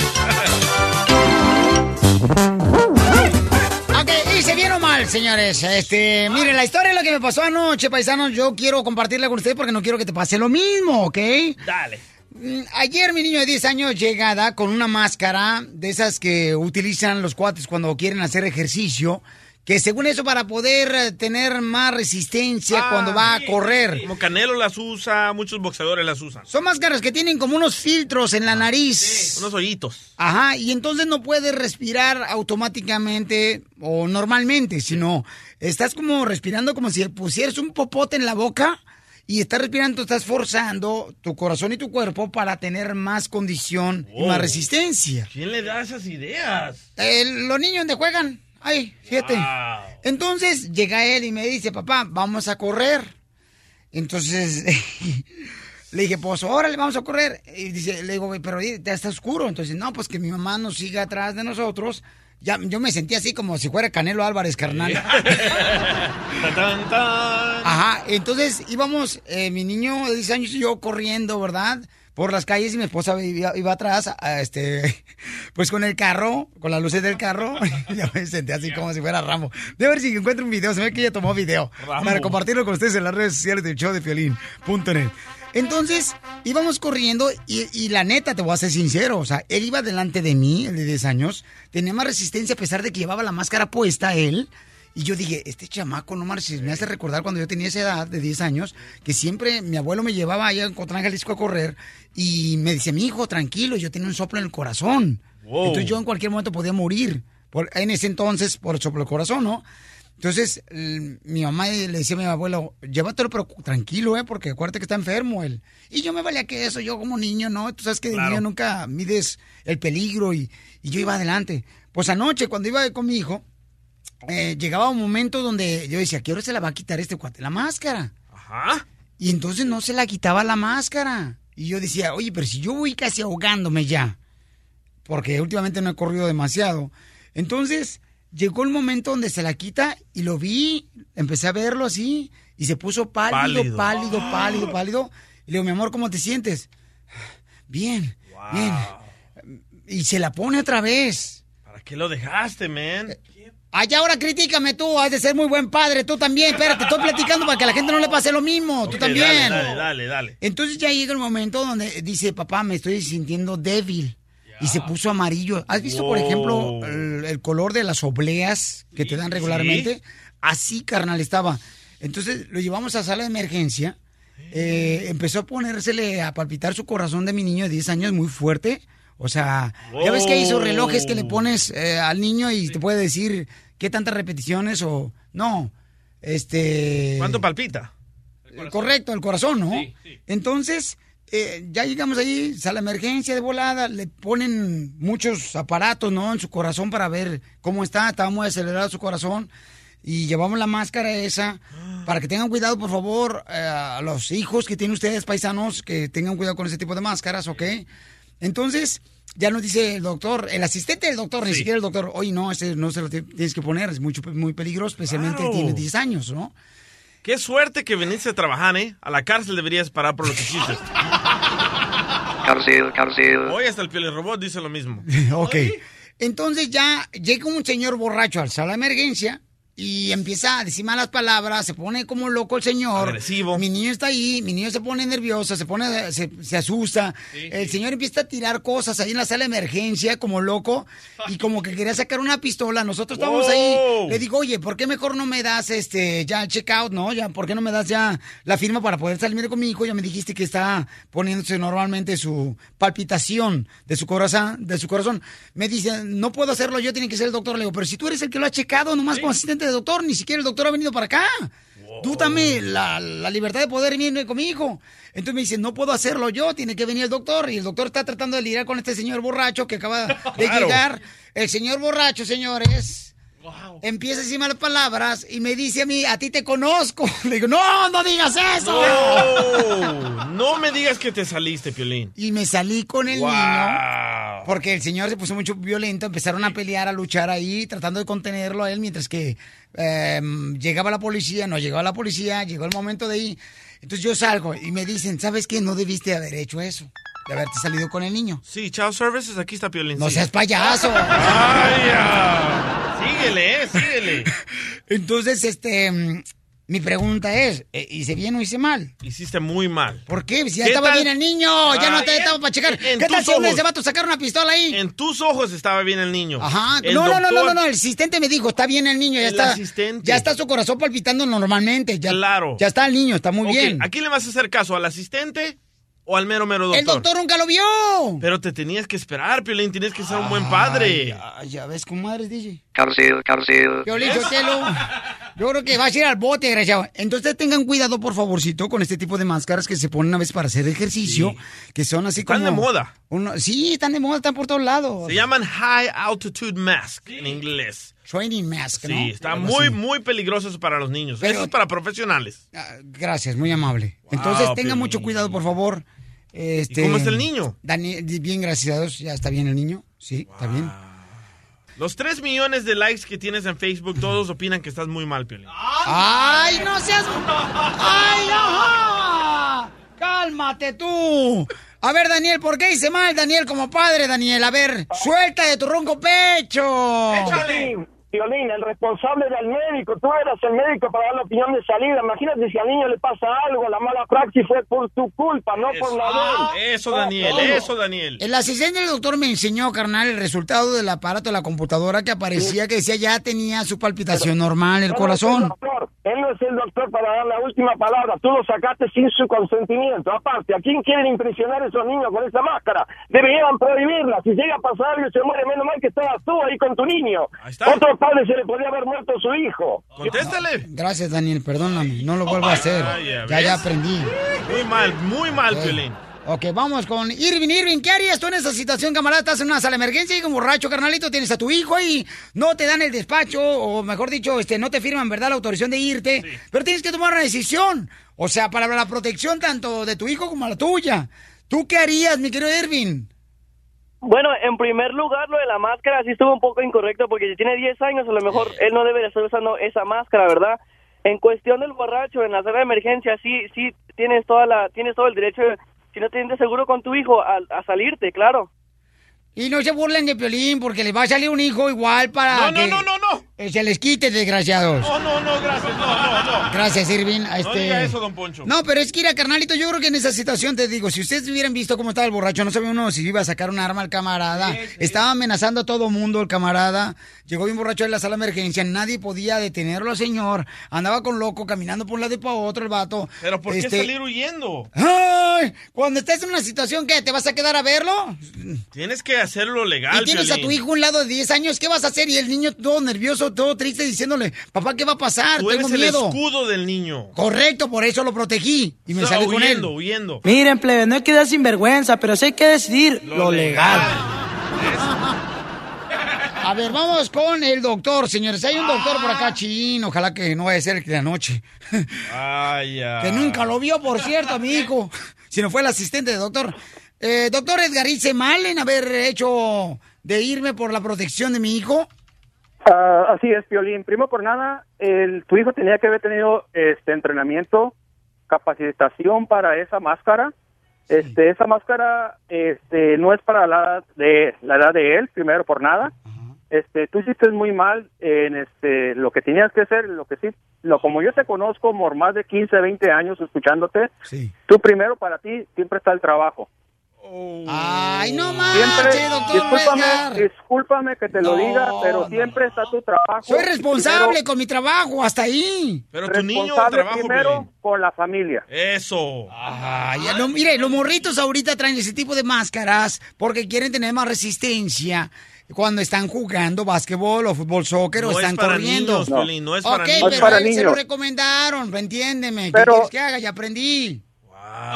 bien o mal, señores. Este, miren, la historia es lo que me pasó anoche, paisanos. Yo quiero compartirla con ustedes porque no quiero que te pase lo mismo, ¿ok?
Dale.
Mm, Ayer mi niño de 10 años llegada con una máscara de esas que utilizan los cuates cuando quieren hacer ejercicio, que según eso para poder eh, tener más resistencia
Ah,
cuando va a correr.
Como Canelo las usa, muchos boxeadores las usan.
Son máscaras que tienen como unos filtros en la nariz.
Unos hoyitos.
Ajá, y entonces no puedes respirar automáticamente o normalmente, sino estás como respirando como si pusieras un popote en la boca y estás respirando, estás forzando tu corazón y tu cuerpo para tener más condición y más
Oh.
resistencia.
¿Quién le da esas ideas?
Eh, los niños donde juegan, ay, fíjate.
Wow.
Entonces llega él y me dice, papá, vamos a correr. Entonces [laughs] le dije, pues órale, vamos a correr. Y dice, le digo, "Güey, pero ya está oscuro. Entonces, no, pues que mi mamá nos siga atrás de nosotros. Ya, yo me sentí así como si fuera Canelo Álvarez, carnal. [laughs] Ajá, entonces íbamos, eh, mi niño de 10 años y yo corriendo, ¿verdad? Por las calles y mi esposa iba, iba atrás, a, este, [laughs] pues con el carro, con las luces del carro. [laughs] ya me senté así como si fuera Rambo. De ver si encuentro un video, se ve que ella tomó video.
Rambo.
Para compartirlo con ustedes en las redes sociales del show de Piolín.net. Entonces, íbamos corriendo y, y la neta, te voy a ser sincero, o sea, él iba delante de mí, el de 10 años, tenía más resistencia a pesar de que llevaba la máscara puesta él. Y yo dije, este chamaco, no marches, me hace recordar cuando yo tenía esa edad de 10 años, que siempre mi abuelo me llevaba allá en Cotlán, Jalisco a correr y me dice, mi hijo, tranquilo, yo tenía un soplo en el corazón.
Wow.
Entonces yo en cualquier momento podía morir. Por, en ese entonces, por el soplo del corazón, ¿no? Entonces, el- mi mamá le decía a mi abuelo, llévatelo pero tranquilo, ¿eh? Porque acuérdate que está enfermo él. Y yo me valía que eso, yo como niño, ¿no? Tú sabes que de
Claro.
niño nunca mides el peligro y, y yo iba adelante. Pues anoche, cuando iba con mi hijo, eh, llegaba un momento donde yo decía, ¿qué hora se la va a quitar este cuate? La máscara.
Ajá.
Y entonces no se la quitaba la máscara. Y yo decía, oye, pero si yo voy casi ahogándome ya, porque últimamente no he corrido demasiado. Entonces llegó el momento donde se la quita y lo vi, empecé a verlo así, y se puso pálido,
Pálido.
pálido, pálido, pálido. Y le digo, mi amor, ¿cómo te sientes? Bien, bien. Y se la pone otra vez.
¿Para qué lo dejaste, man?
Allá ahora críticame tú, has de ser muy buen padre, tú también. Espérate, estoy platicando para que a la gente no le pase lo mismo, tú también.
Dale, dale, dale, dale.
Entonces ya llega el momento donde dice, papá, me estoy sintiendo débil. Y se puso amarillo. ¿Has visto, por ejemplo, el, el color de las obleas que te dan regularmente? Así, carnal, estaba. Entonces lo llevamos a sala de emergencia. Eh, empezó a ponérsele a palpitar su corazón de mi niño de 10 años muy fuerte. O sea, ya ves que hay esos relojes que le pones eh, al niño y te puede decir qué tantas repeticiones o no. Este.
¿Cuánto palpita?
Correcto, el corazón, ¿no? Entonces, eh, ya llegamos ahí, sale la emergencia de volada, le ponen muchos aparatos, ¿no? En su corazón para ver cómo está, estaba muy acelerado su corazón. Y llevamos la máscara esa para que tengan cuidado, por favor, eh, a los hijos que tienen ustedes, paisanos, que tengan cuidado con ese tipo de máscaras, ¿ok? Entonces, ya nos dice el doctor, el asistente del doctor, ni siquiera el doctor, oye, no, ese no se lo ti- tienes que poner, es mucho, muy peligroso, especialmente
Claro.
tiene 10 años, ¿no?
Qué suerte que viniste a trabajar, ¿eh? A la cárcel deberías parar por lo que hiciste. [laughs]
Cárcel, cárcel.
Hoy hasta el robot dice lo mismo. [laughs]
ok. Entonces ya llega un señor borracho al sala de emergencia y empieza a decir malas palabras, se pone como loco el señor.
Agresivo.
Mi niño está ahí, mi niño se pone nervioso, se pone, se, se asusta. el señor empieza a tirar cosas ahí en la sala de emergencia como loco y como que quería sacar una pistola. Nosotros estábamos
Wow.
ahí. Le digo, oye, ¿por qué mejor no me das este ya el checkout, no? Ya, ¿por qué no me das ya la firma para poder salir con mi hijo? Ya me dijiste que está poniéndose normalmente su palpitación de su corazón, de su corazón. Me dice, no puedo hacerlo yo, tiene que ser el doctor. Le digo, pero si tú eres el que lo ha checado, nomás como asistente doctor, ni siquiera el doctor ha venido para acá. Tú dame la, la libertad de poder venir con mi hijo. Entonces me dice, no puedo hacerlo yo, tiene que venir el doctor. Y el doctor está tratando de lidiar con este señor borracho que acaba de [laughs]
Claro.
llegar. El señor borracho, señores, empieza a decir malas palabras y me dice a mí, a ti te conozco. [laughs] Le digo, no, no digas eso.
No, [laughs] no me digas que te saliste, Piolín.
Y me salí con el
Wow.
niño. Porque el señor se puso mucho violento, empezaron a pelear, a luchar ahí, tratando de contenerlo a él, mientras que eh, llegaba la policía, no llegaba la policía, llegó el momento de ir. Entonces yo salgo y me dicen, ¿sabes qué? No debiste haber hecho eso, de haberte salido con el niño.
Sí, Child Services, aquí está Piolín.
No seas payaso.
Ay, ya. Síguele, eh, síguele. [laughs]
Entonces, este, mm, mi pregunta es, eh, ¿hice bien o hice mal?
Hiciste muy mal.
¿Por qué? Si ya
¿Qué
estaba
tal?
bien el niño, ya no
Ay,
te estaba para checar. ¿Qué tal si ese vato sacar una pistola ahí?
En tus ojos estaba bien el niño.
Ajá.
El
no, no, no, no, no, no, el asistente me dijo, está bien el niño, ya
El
está.
asistente.
Ya está su corazón palpitando normalmente. Ya,
Claro.
Ya está el niño, está muy bien.
¿A quién le vas a hacer caso? ¿Al asistente o al mero mero doctor?
El doctor nunca lo vio.
Pero te tenías que esperar, Piolín, tienes que ser un buen padre.
Ay, ya ves cómo eres, DJ.
Cárcel, cárcel.
Yo le Sotelo, Yo creo que vas a ir al bote, desgraciado. Entonces tengan cuidado, por favorcito, con este tipo de máscaras que se ponen a veces para hacer ejercicio, que son así
Están
como...
de moda.
uno- sí, están de moda, están por todos lados.
Se llaman High Altitude Mask en inglés.
Training mask, ¿no?
Sí, está
Algo
muy,
así.
muy peligroso para los niños.
Pero-
Eso es para profesionales.
Gracias, muy amable. Entonces tengan
Piolín.
mucho cuidado, por favor. Este,
¿Y cómo está el niño?
Daniel, bien, gracias a Dios, ya está bien el niño. Sí, está bien.
Los 3 millones de likes que tienes en Facebook, todos [laughs] opinan que estás muy mal, Piolín.
¡Ay, no seas... [laughs] ¡Ay, ajá! ¡Cálmate tú! A ver, Daniel, ¿por qué hice mal, Daniel, como padre, Daniel? A ver, suelta de tu ronco pecho.
Violín, Violín, el responsable del médico, tú eras el médico para dar la opinión de salida. Imagínate si al niño le pasa algo, la mala praxis fue por tu culpa, no por la de él.
Eso, Daniel,
Ah,
eso, Daniel.
El asistente del doctor me enseñó, carnal, el resultado del aparato de la computadora que aparecía que decía ya tenía su palpitación normal, el corazón.
doctor, Él no es el doctor para dar la última palabra. Tú lo sacaste sin su consentimiento. Aparte, ¿a quién quieren impresionar esos niños con esa máscara? Deberían prohibirla. Si llega a pasar algo y se muere, menos mal que estabas tú ahí con tu niño. Otro padre se le podría haber muerto su hijo.
Contéstale.
Gracias, Daniel, perdóname, no lo vuelvo a hacer.
Ay, ya
Ya, aprendí.
Muy mal, muy mal,
Eh. Ok, vamos con Irving. Irving, ¿qué harías tú en esa situación, camarada? Estás en una sala de emergencia y como borracho, carnalito, tienes a tu hijo y no te dan el despacho, o mejor dicho, este, no te firman, ¿verdad?, la autorización de irte. Pero tienes que tomar una decisión. O sea, para la protección tanto de tu hijo como la tuya. ¿Tú qué harías, mi querido Irving?
Bueno, en primer lugar, lo de la máscara sí estuvo un poco incorrecto porque si tiene 10 años, a lo mejor él no debe de estar usando esa máscara, ¿verdad? En cuestión del borracho, en la sala de emergencia, sí, sí tienes toda la, tienes todo el derecho, si no te sientes seguro con tu hijo, a, a salirte, claro.
Y no se burlen de Piolín porque le va a salir un hijo igual para
No, no,
que
no, no, no.
eh, se les quite, desgraciados.
No, no, no, gracias, no, no, no.
Gracias, Irving.
No
Este...
diga eso, don Poncho.
No, pero es que, mira, carnalito, yo creo que en esa situación, te digo, si ustedes hubieran visto cómo estaba el borracho, no sabía uno si iba a sacar un arma al camarada. Estaba amenazando a todo mundo el camarada. Llegó bien borracho en la sala de emergencia, nadie podía detenerlo, señor. Andaba con loco, caminando por un lado y para otro el vato.
Pero ¿por qué
Este,
salir huyendo?
¡Ay! Cuando estés en una situación, ¿qué? ¿Te vas a quedar a verlo?
Tienes que hacerlo legal,
y tienes a tu hijo un lado de 10 años, ¿qué vas a hacer? Y el niño todo nervioso, todo, todo triste diciéndole, papá, ¿qué va a pasar?
Tú
Tengo
eres el
miedo.
escudo del niño.
Correcto, por eso lo protegí y me
Está
salí con él.
huyendo, huyendo.
Miren, plebe, no hay que dar sinvergüenza, pero sí hay que decidir lo, legal. [laughs]
A ver, vamos con el doctor, señores. Hay un doctor por acá, chino. Ojalá que no vaya a ser el de anoche.
Ay, ya.
Que nunca lo vio, por cierto, a mi hijo. [laughs] Si no fue el asistente de doctor. Eh, doctor Edgar, ¿hice mal en haber hecho de irme por la protección de mi hijo?
Ah, así es, Piolín. Primo por nada, el, tu hijo tenía que haber tenido este entrenamiento, capacitación para esa máscara. Este, esa máscara, este, no es para la edad de la edad de él, primero por nada. Este, tú hiciste muy mal en este lo que tenías que hacer, lo que sí, lo como yo te conozco por más de 15, 20 años escuchándote. Tú primero para ti siempre está el trabajo.
Ay, no
Siempre,
manches, doctor
discúlpame,
Edgar.
discúlpame que te lo
No,
diga, pero
no,
siempre está tu trabajo.
Soy responsable
Primero-
con mi trabajo, hasta ahí.
Pero tu niño trabajo,
primero con la familia.
Eso.
Ay, ya no, mire, los morritos ahorita traen ese tipo de máscaras porque quieren tener más resistencia cuando están jugando básquetbol o fútbol soccer o
No es
están
para
corriendo.
niños, no es para
Ok,
niños.
pero
No es para
a él se lo recomendaron, entiéndeme. ¿Qué
Pero-
quieres que haga? Ya aprendí.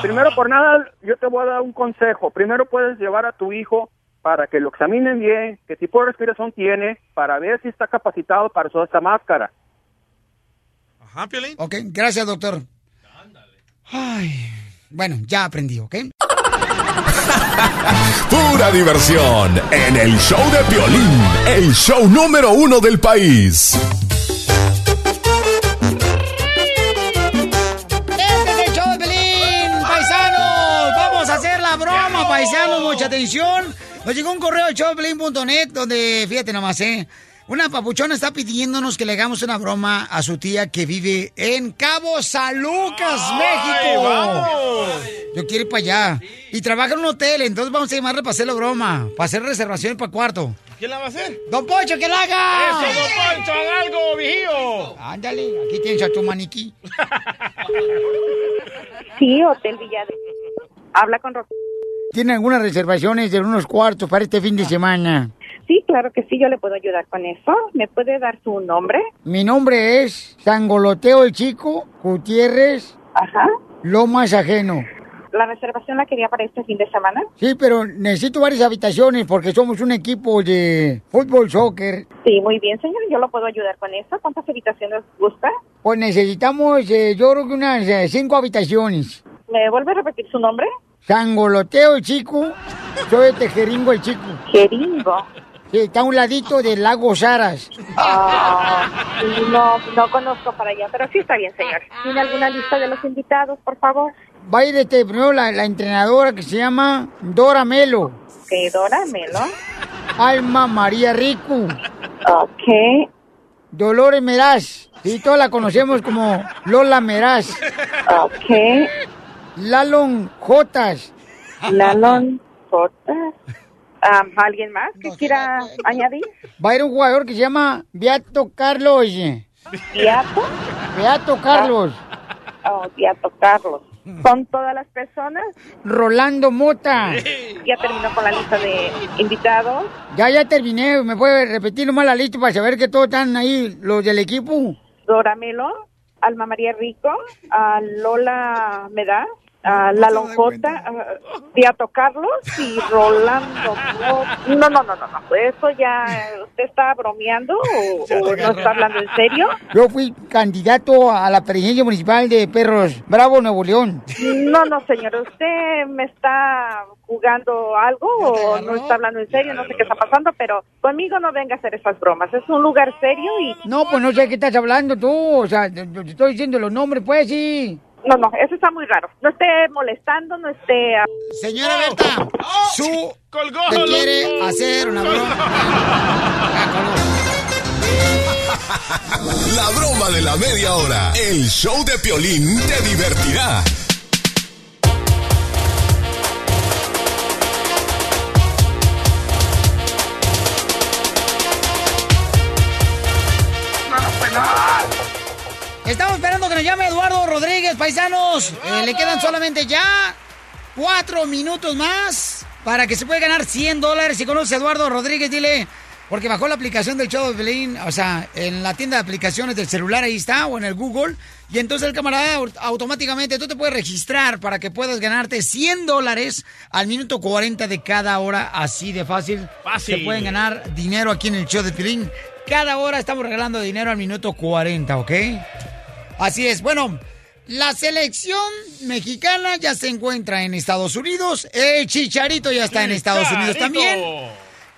Primero por nada, yo te voy a dar un consejo. Primero puedes llevar a tu hijo para que lo examinen bien, qué tipo de respiración tiene, para ver si está capacitado para usar esta máscara.
Ajá, Piolín.
Ok, gracias, doctor. Ay, bueno, ya aprendí, ¿ok? [laughs]
Pura diversión en el show de Piolín, el show número uno del país.
Paisanos. Mucha atención. Nos llegó un correo al showdepelín.net donde, fíjate nomás, ¿eh? Una papuchona está pidiéndonos que le hagamos una broma a su tía que vive en Cabo San Lucas, México.
vamos!
Yo quiero ir para allá. Y trabaja en un hotel, entonces vamos a llamarle para hacer la broma, para hacer reservaciones para cuarto.
¿Quién la va a hacer?
¡Don Poncho, que la haga!
¡Eso, don Poncho, haga algo, viejillo!
Ándale, aquí tienes a tu maniquí. [laughs]
Sí, Hotel Villa de... Habla con Ro-
¿Tiene algunas reservaciones de unos cuartos para este fin de semana?
Sí, claro que sí, yo le puedo ayudar con eso. ¿Me puede dar su nombre?
Mi nombre es Sangoloteo el Chico Gutiérrez
Ajá.
Lomas Ajeno.
¿La reservación la quería para este fin de semana?
Sí, pero necesito varias habitaciones porque somos un equipo de fútbol, soccer.
Sí, muy bien, señor. Yo lo puedo ayudar con eso. ¿Cuántas habitaciones busca?
Pues necesitamos, eh, yo creo que unas eh, cinco habitaciones.
¿Me vuelve a repetir su nombre?
Sangoloteo el Chico, soy de Tejeringo el Chico.
Jeringo.
Sí, está a un ladito del lago Saras.
Ah, no, no conozco para allá, pero sí está bien, señor. ¿Tiene alguna lista de los invitados, por favor?
Va a ir este, primero la, la entrenadora que se llama Dora Melo.
Que Dora Melo.
Alma María Rico.
Ok.
Dolores Meraz. Sí, todos la conocemos como Lola Meraz.
Ok.
Lalon Jotas.
Lalon Jotas. Ah, ¿Alguien más que quiera añadir?
Va a ir un jugador que se llama Beato Carlos.
¿Beato?
Beato Carlos.
Oh, Beato Carlos. ¿Son todas las personas?
Rolando Mota.
Ya terminó con la lista de invitados.
Ya, ya terminé. ¿Me puede repetir nomás la lista para saber que todos están ahí, los del equipo?
Dora Melo, Alma María Rico, a Lola Medaz, a La Lonjota, a Beato Carlos y Rolando. No, no, no, no, no. Eso ya, ¿usted está bromeando o, [laughs] o no está hablando en serio? [laughs]
Yo fui candidato a la presidencia municipal de Perros Bravo, Nuevo León.
No, no, señor, ¿usted me está jugando algo o no está hablando en serio? No sé qué está pasando, pero conmigo no venga a hacer esas bromas. Es un lugar serio y...
No, pues no sé qué estás hablando tú. O sea, te, te estoy diciendo los nombres, pues sí.
No, no, eso está muy raro. No esté molestando, no esté... ah,
Señora Berta, su
colgó.
te quiere hacer una broma. [laughs]
La broma de la media hora. El show de Piolín te divertirá.
Estamos esperando nos llame Eduardo Rodríguez, paisanos. Eh, le quedan solamente ya cuatro minutos más para que se pueda ganar 100 dólares. Si conoce a Eduardo Rodríguez, dile, Porque bajó la aplicación del show de Pelín, o sea, en la tienda de aplicaciones del celular ahí está, o en el Google. Y entonces el camarada au- automáticamente tú te puedes registrar para que puedas ganarte 100 dólares al minuto 40 de cada hora, así de fácil.
Fácil.
Se pueden ganar dinero aquí en el show de Pelín. Cada hora estamos regalando dinero al minuto 40, ¿ok? Así es. Bueno, la selección mexicana ya se encuentra en Estados Unidos. El Chicharito ya está en Estados Unidos también.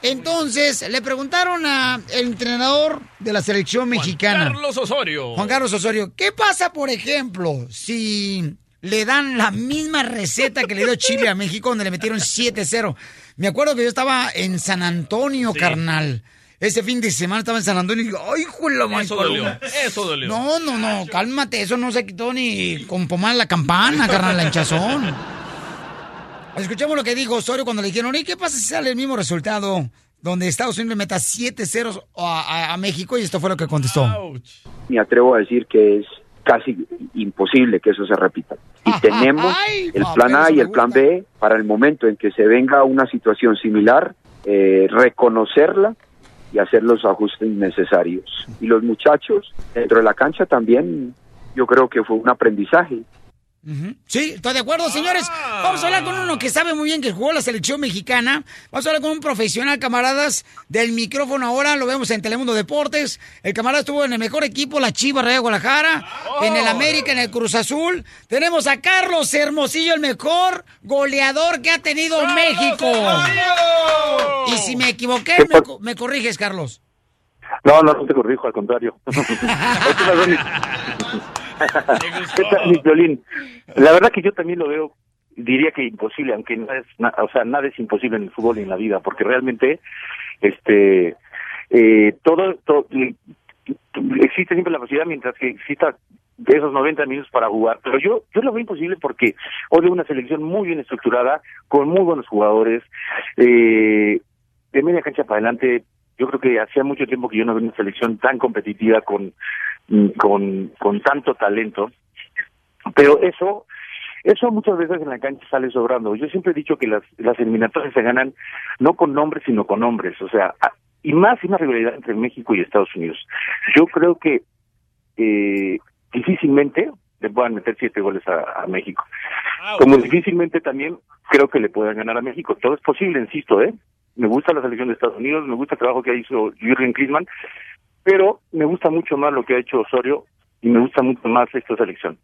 Entonces, le preguntaron al entrenador de la selección mexicana.
Carlos Osorio.
Juan Carlos Osorio, ¿qué pasa, por ejemplo, si le dan la misma receta que le dio Chile a México, donde le metieron 7-0? Me acuerdo que yo estaba en San Antonio, carnal. Ese fin de semana estaba en San Antonio y digo, ¡ay, hijo de la madre,
Eso
paloma".
dolió. Eso dolió.
No, no, no, cálmate, eso no se quitó ni con pomar la campana, [laughs] carnal, la hinchazón. Escuchemos lo que dijo Osorio cuando le dijeron, ¿y qué pasa si sale el mismo resultado? Donde Estados Unidos le meta 7 ceros a, a- a México y esto fue lo que contestó.
me atrevo a decir que es casi imposible que eso se repita. Y tenemos
ay,
el plan A y el plan B para el momento en que se venga una situación similar, eh, reconocerla y hacer los ajustes necesarios. Y los muchachos dentro de la cancha también, yo creo que fue un aprendizaje.
Sí, estoy de acuerdo, señores. Vamos a hablar con uno que sabe muy bien que jugó la selección mexicana. Vamos a hablar con un profesional, camaradas, del micrófono ahora. Lo vemos en Telemundo Deportes. El camarada estuvo en el mejor equipo, la Chivas Real de Guadalajara, en el América, en el Cruz Azul. Tenemos a Carlos Hermosillo, el mejor goleador que ha tenido México. Y si me equivoqué, me, me corriges, Carlos.
No, no, no te corrijo, al contrario. [laughs] ¿Qué tal, mi violín? La verdad que yo también lo veo, diría que imposible, aunque nada es, o sea, nada es imposible en el fútbol y en la vida, porque realmente, este, eh, todo, todo, existe siempre la posibilidad mientras que exista esos 90 minutos para jugar, pero yo yo lo veo imposible porque hoy veo una selección muy bien estructurada, con muy buenos jugadores, eh, de media cancha para adelante, yo creo que hacía mucho tiempo que yo no veo una selección tan competitiva con, mm, con, con tanto talento, pero eso eso muchas veces en la cancha sale sobrando. Yo siempre he dicho que las, las eliminatorias se ganan no con nombres, sino con hombres. O sea, y más una rivalidad entre México y Estados Unidos. Yo creo que eh, difícilmente le puedan meter siete goles a, a México. Como difícilmente también creo que le puedan ganar a México. Todo es posible, insisto, ¿eh? Me gusta la selección de Estados Unidos, me gusta el trabajo que hizo Jürgen Klinsmann, pero me gusta mucho más lo que ha hecho Osorio y me gusta mucho más esta selección.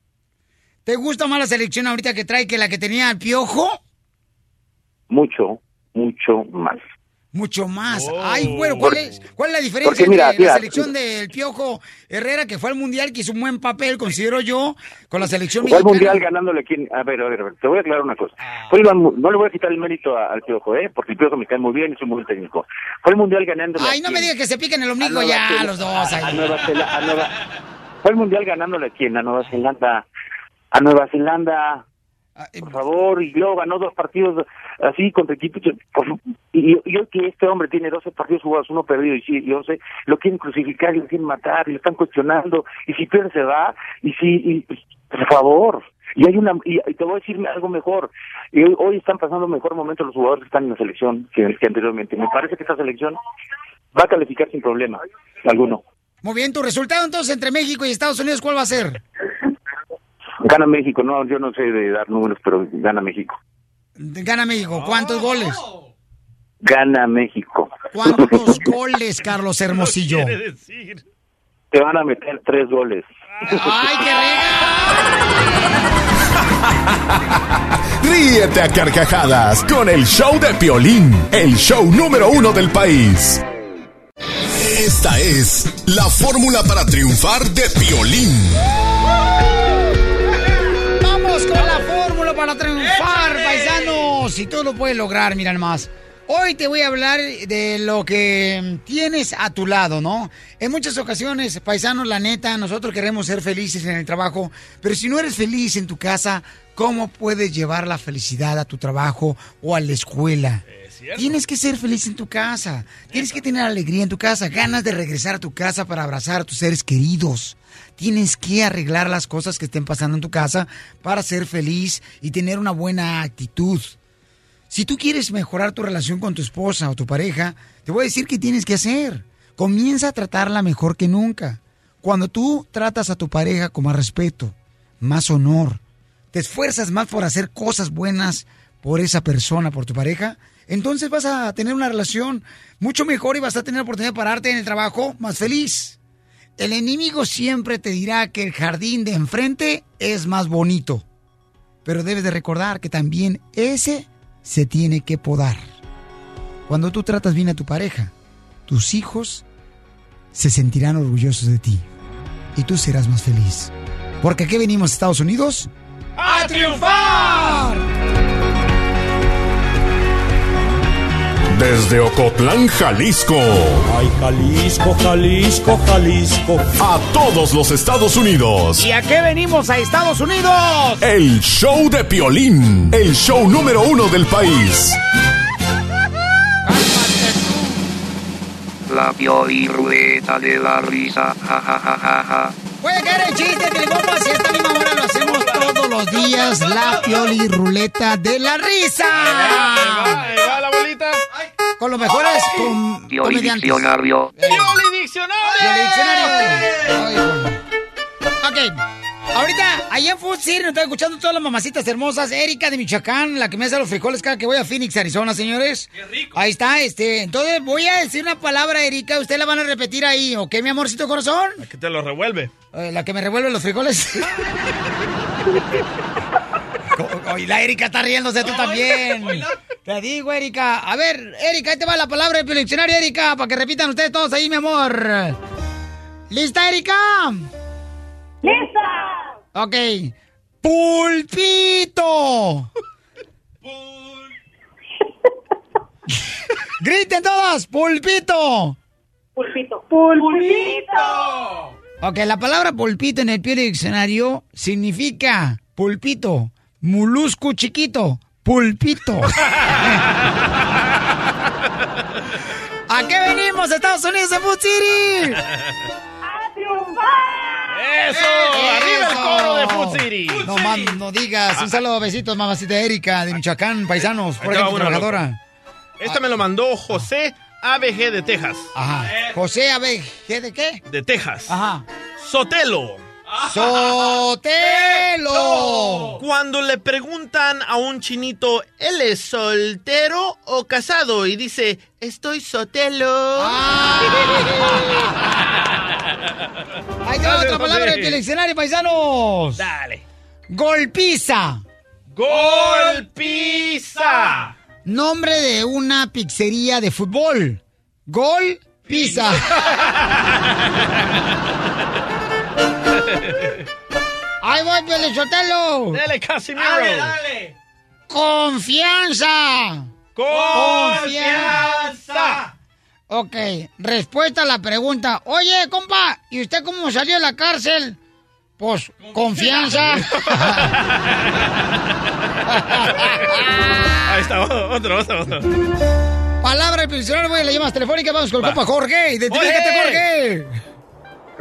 ¿Te gusta más la selección ahorita que trae que la que tenía el Piojo?
Mucho, mucho más.
Mucho más. Ay, bueno, ¿cuál es, ¿cuál es la diferencia
Porque mira,
entre la
mira,
selección del Piojo Herrera, que fue al Mundial, que hizo un buen papel, considero yo, con la selección
Fue al mundial ganándole aquí. A ver, a ver, a ver, te voy a aclarar una cosa. Fue el- no le voy a quitar el mérito a- al Piojo, ¿eh? Porque el Piojo me cae muy bien es un buen técnico. Fue el mundial ganándole.
Ay, no me digas que se piquen el ombligo ya,
Zelanda-
los dos.
A,
ahí.
a Nueva Zelanda. a Nueva- Fue el mundial ganándole a quién? A Nueva Zelanda. A Nueva Zelanda.
Ah, eh,
Por favor, y luego ganó dos partidos así contra equipos. y y yo que este hombre tiene 12 partidos jugados, uno perdido y, y 11, lo quieren crucificar y lo quieren matar y lo están cuestionando. Y si pierde se va. Y si, y- por favor. Y hay una, y, y te voy a decir algo mejor. Y hoy, hoy están pasando mejor momento los jugadores que están en la selección que, que anteriormente. Me parece que esta selección va a calificar sin problema alguno.
Muy bien, tu resultado entonces entre México y Estados Unidos, ¿cuál va a ser?
Gana México, no, yo no sé de dar números, pero gana México.
Gana México. ¿Cuántos goles?
Gana México.
¿Cuántos [laughs] goles, Carlos Hermosillo?
Te van a meter tres goles.
¡Ay, qué
Ríete a carcajadas con el show de Piolín, el show número uno del país. Esta es la fórmula para triunfar de Piolín.
Si tú lo puedes lograr, mira más. Hoy te voy a hablar de lo que tienes a tu lado, ¿no? En muchas ocasiones, paisanos, la neta, nosotros queremos ser felices en el trabajo, pero si no eres feliz en tu casa, ¿cómo puedes llevar la felicidad a tu trabajo o a la escuela? Tienes que ser feliz en tu casa, tienes que tener alegría en tu casa, ganas de regresar a tu casa para abrazar a tus seres queridos. Tienes que arreglar las cosas que estén pasando en tu casa para ser feliz y tener una buena actitud. Si tú quieres mejorar tu relación con tu esposa o tu pareja, te voy a decir qué tienes que hacer. Comienza a tratarla mejor que nunca. Cuando tú tratas a tu pareja con más respeto, más honor, te esfuerzas más por hacer cosas buenas por esa persona, por tu pareja, entonces vas a tener una relación mucho mejor y vas a tener la oportunidad de pararte en el trabajo más feliz. El enemigo siempre te dirá que el jardín de enfrente es más bonito, pero debes de recordar que también ese se tiene que podar. Cuando tú tratas bien a tu pareja, tus hijos se sentirán orgullosos de ti y tú serás más feliz. Porque aquí venimos a Estados Unidos
¡A triunfar!
Desde Ocotlán, Jalisco.
Ay, Jalisco, Jalisco, Jalisco.
A todos los Estados Unidos.
¿Y a qué venimos a Estados Unidos?
El show de Piolín. El show número uno del país.
La Pioli Ruleta de la Risa. Ja, ja, ja, ja, ja.
Puede caer el chiste, Telebomba, si a esta misma hora lo hacemos todos los días, la pioli ruleta de la risa.
Ahí va la
Con los mejores com comediantes.
Diccionario.
¡Pioli Diccionario!
Diccionario. Ok, ahorita, allá en Food City nos están escuchando todas las mamacitas hermosas. Erika de Michoacán, la que me hace los frijoles cada que voy a Phoenix, Arizona, señores. Qué rico. Ahí está, este. Entonces voy a decir una palabra, Erika, usted la van a repetir ahí, ¿ok, mi amorcito corazón?
Que te lo revuelve.
Eh, la que me revuelve los frijoles. [laughs] Y la Erika está riéndose tú también. Te digo, Erika. A ver, Erika, ahí te va la palabra del diccionario, Erika, para que repitan ustedes todos ahí, mi amor. ¿Lista, Erika?
¡Lista!
Ok. Pulpito. [laughs] Griten todas, pulpito.
Pulpito. Pulpito.
Ok, la palabra pulpito en el pie diccionario significa pulpito, mulusco chiquito, pulpito. ¿A qué venimos, Estados Unidos, en Food City?
¡A triunfar!
¡Eso! ¡Arriba el coro de Food City!
No, mam, no digas. Un saludo, besitos, mamacita Erika de Michoacán, paisanos, por ejemplo, trabajadora.
Esta me lo mandó José ABG de Texas.
Ajá. José ABG, ¿de qué?
De Texas.
Ajá.
Sotelo.
¡Sotelo! [laughs]
Cuando le preguntan a un chinito, ¿él es soltero o casado? Y dice, estoy sotelo.
Te va otra palabra del diccionario, paisanos.
Dale.
Golpiza.
Golpiza.
Nombre de una pizzería de fútbol. Gol Pizza. [laughs] Ahí voy, Pielichotelo.
Dale, Casimiro.
Dale, dale. Confianza.
Confianza.
Ok, respuesta a la pregunta. Oye, compa, ¿y usted cómo salió de la cárcel? Pues, confianza. [laughs]
Ahí está, otro, otro, otro.
Palabra del diccionario, voy a las llamadas telefónicas. Vamos con el compa Jorge. Identifícate. Jorge.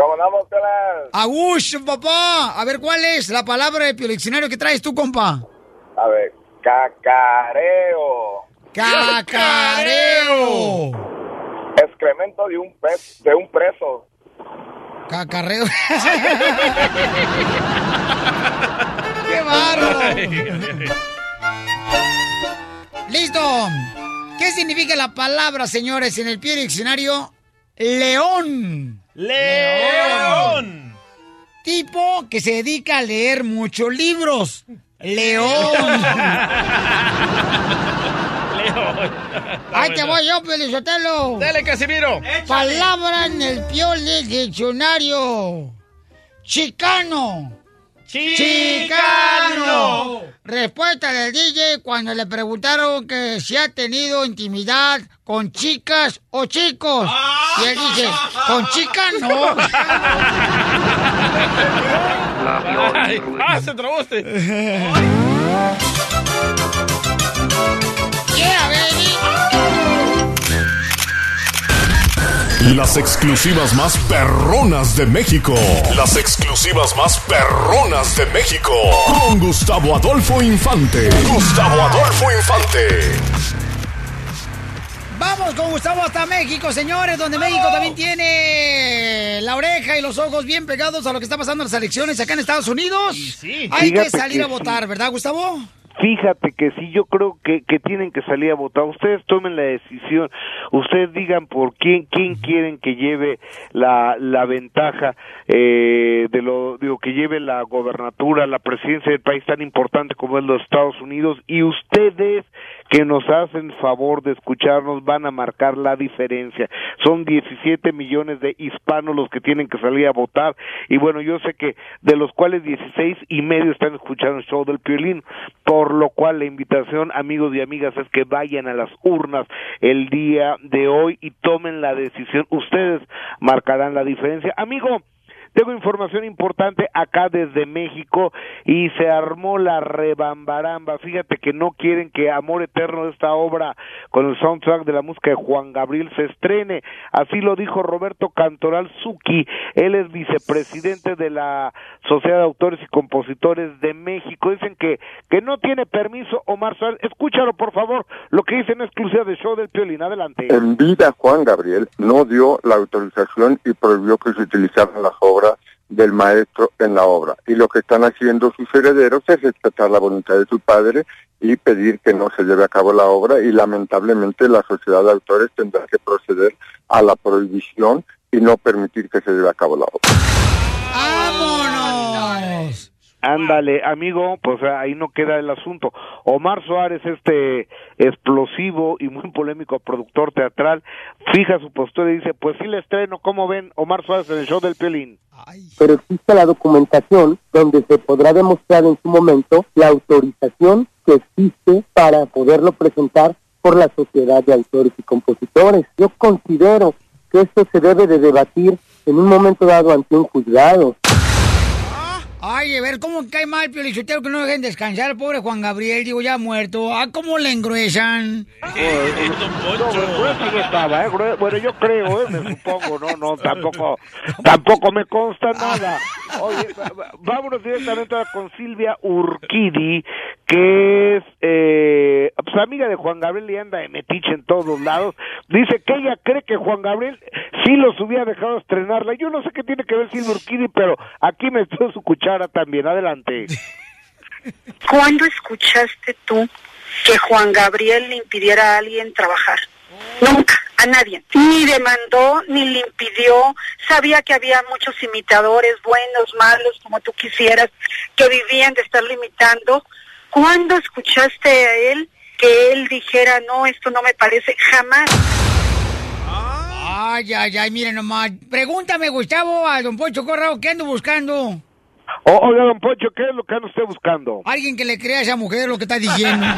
¿Cómo andamos, Pelas?
Agush, papá. A ver, ¿cuál es la palabra del diccionario que traes tú, compa?
A ver, cacareo.
Cacareo.
Excremento de un, pez, de un preso.
Cacarreo. [laughs] ¡Qué bárbaro! ¡Listo! ¿Qué significa la palabra, señores, en el pie diccionario? León.
León.
Tipo que se dedica a leer muchos libros. León. [laughs] Ahí te voy yo, Pelizotelo.
Dale, Casimiro.
Palabra en el piol del diccionario. Chicano.
Chicano.
Respuesta del DJ cuando le preguntaron que si ha tenido intimidad con chicas o chicos. Y él dice, con chicas no.
Ay, [laughs] ¡Ah, se trabó usted!
Yeah, baby.
Las exclusivas más perronas de México. Las exclusivas más perronas de México. Con Gustavo Adolfo Infante. Gustavo Adolfo Infante.
Vamos con Gustavo hasta México, señores, donde México también tiene la oreja y los ojos bien pegados a lo que está pasando en las elecciones acá en Estados Unidos. Hay que salir
que
a votar, ¿verdad, Gustavo?
Fíjate que sí, yo creo que, que tienen que salir a votar. Ustedes tomen la decisión. Ustedes digan por quién quién quieren que lleve la, la ventaja eh, de lo digo que lleve la gobernatura, la presidencia del país tan importante como es los Estados Unidos y ustedes que nos hacen favor de escucharnos van a marcar la diferencia. Son 17 millones de hispanos los que tienen que salir a votar y bueno, yo sé que de los cuales 16 y medio están escuchando el show del Piolín, por lo cual la invitación, amigos y amigas, es que vayan a las urnas el día de hoy y tomen la decisión. Ustedes marcarán la diferencia. Amigo, tengo información importante acá desde México y se armó la rebambaramba. Fíjate que no quieren que Amor Eterno, esta obra con el soundtrack de la música de Juan Gabriel, se estrene. Así lo dijo Roberto Cantoral Zucchi. Él es vicepresidente de la Sociedad de Autores y Compositores de México. Dicen que, que no tiene permiso Omar Suárez. Escúchalo, por favor, lo que dice en exclusiva de show del Piolín. Adelante.
En vida, Juan Gabriel no dio la autorización y prohibió que se utilizaran las obras del maestro en la obra. Y lo que están haciendo sus herederos es respetar la voluntad de su padre y pedir que no se lleve a cabo la obra y lamentablemente la sociedad de autores tendrá que proceder a la prohibición y no permitir que se lleve a cabo la obra.
Ándale, amigo, pues ahí no queda el asunto. Omar Suárez, este explosivo y muy polémico productor teatral, fija su postura y dice, pues sí le estreno, ¿cómo ven Omar Suárez en el show del Piolín?
pero existe la documentación donde se podrá demostrar en su momento la autorización que existe para poderlo presentar por la Sociedad de Autores y Compositores. Yo considero que esto se debe de debatir en un momento dado ante un juzgado.
Ay, a ver, ¿cómo cae mal, Piolichotero, que no dejen descansar al pobre Juan Gabriel? Digo, ya muerto. Ah, ¿cómo le engruesan?
No, grueso no estaba, ¿eh? Bueno, yo creo, ¿eh? Me supongo, no, no, [laughs] tampoco, tampoco me consta nada. Oye, vámonos directamente ahora con Silvia Urquidi, que es, eh, pues amiga de Juan Gabriel y anda de metiche en todos lados. Dice que ella cree que Juan Gabriel sí los hubiera dejado estrenarla. Yo no sé qué tiene que ver Silvia Urquidi, pero aquí me echó su cuchara también. Adelante. [laughs]
¿Cuándo escuchaste tú que Juan Gabriel le impidiera a alguien trabajar? Nunca, a nadie. Ni demandó, ni le impidió. Sabía que había muchos imitadores, buenos, malos, como tú quisieras, que vivían de estar limitando. ¿Cuándo escuchaste a él que él dijera, no, esto no me parece? Jamás.
Ay, ay, ay, miren nomás. Pregúntame, Gustavo, a don Poncho Corrado, ¿qué ando buscando?
Oiga, don Poncho, ¿qué es lo que anda usted buscando?
Alguien que le crea a esa mujer lo que está diciendo. [laughs]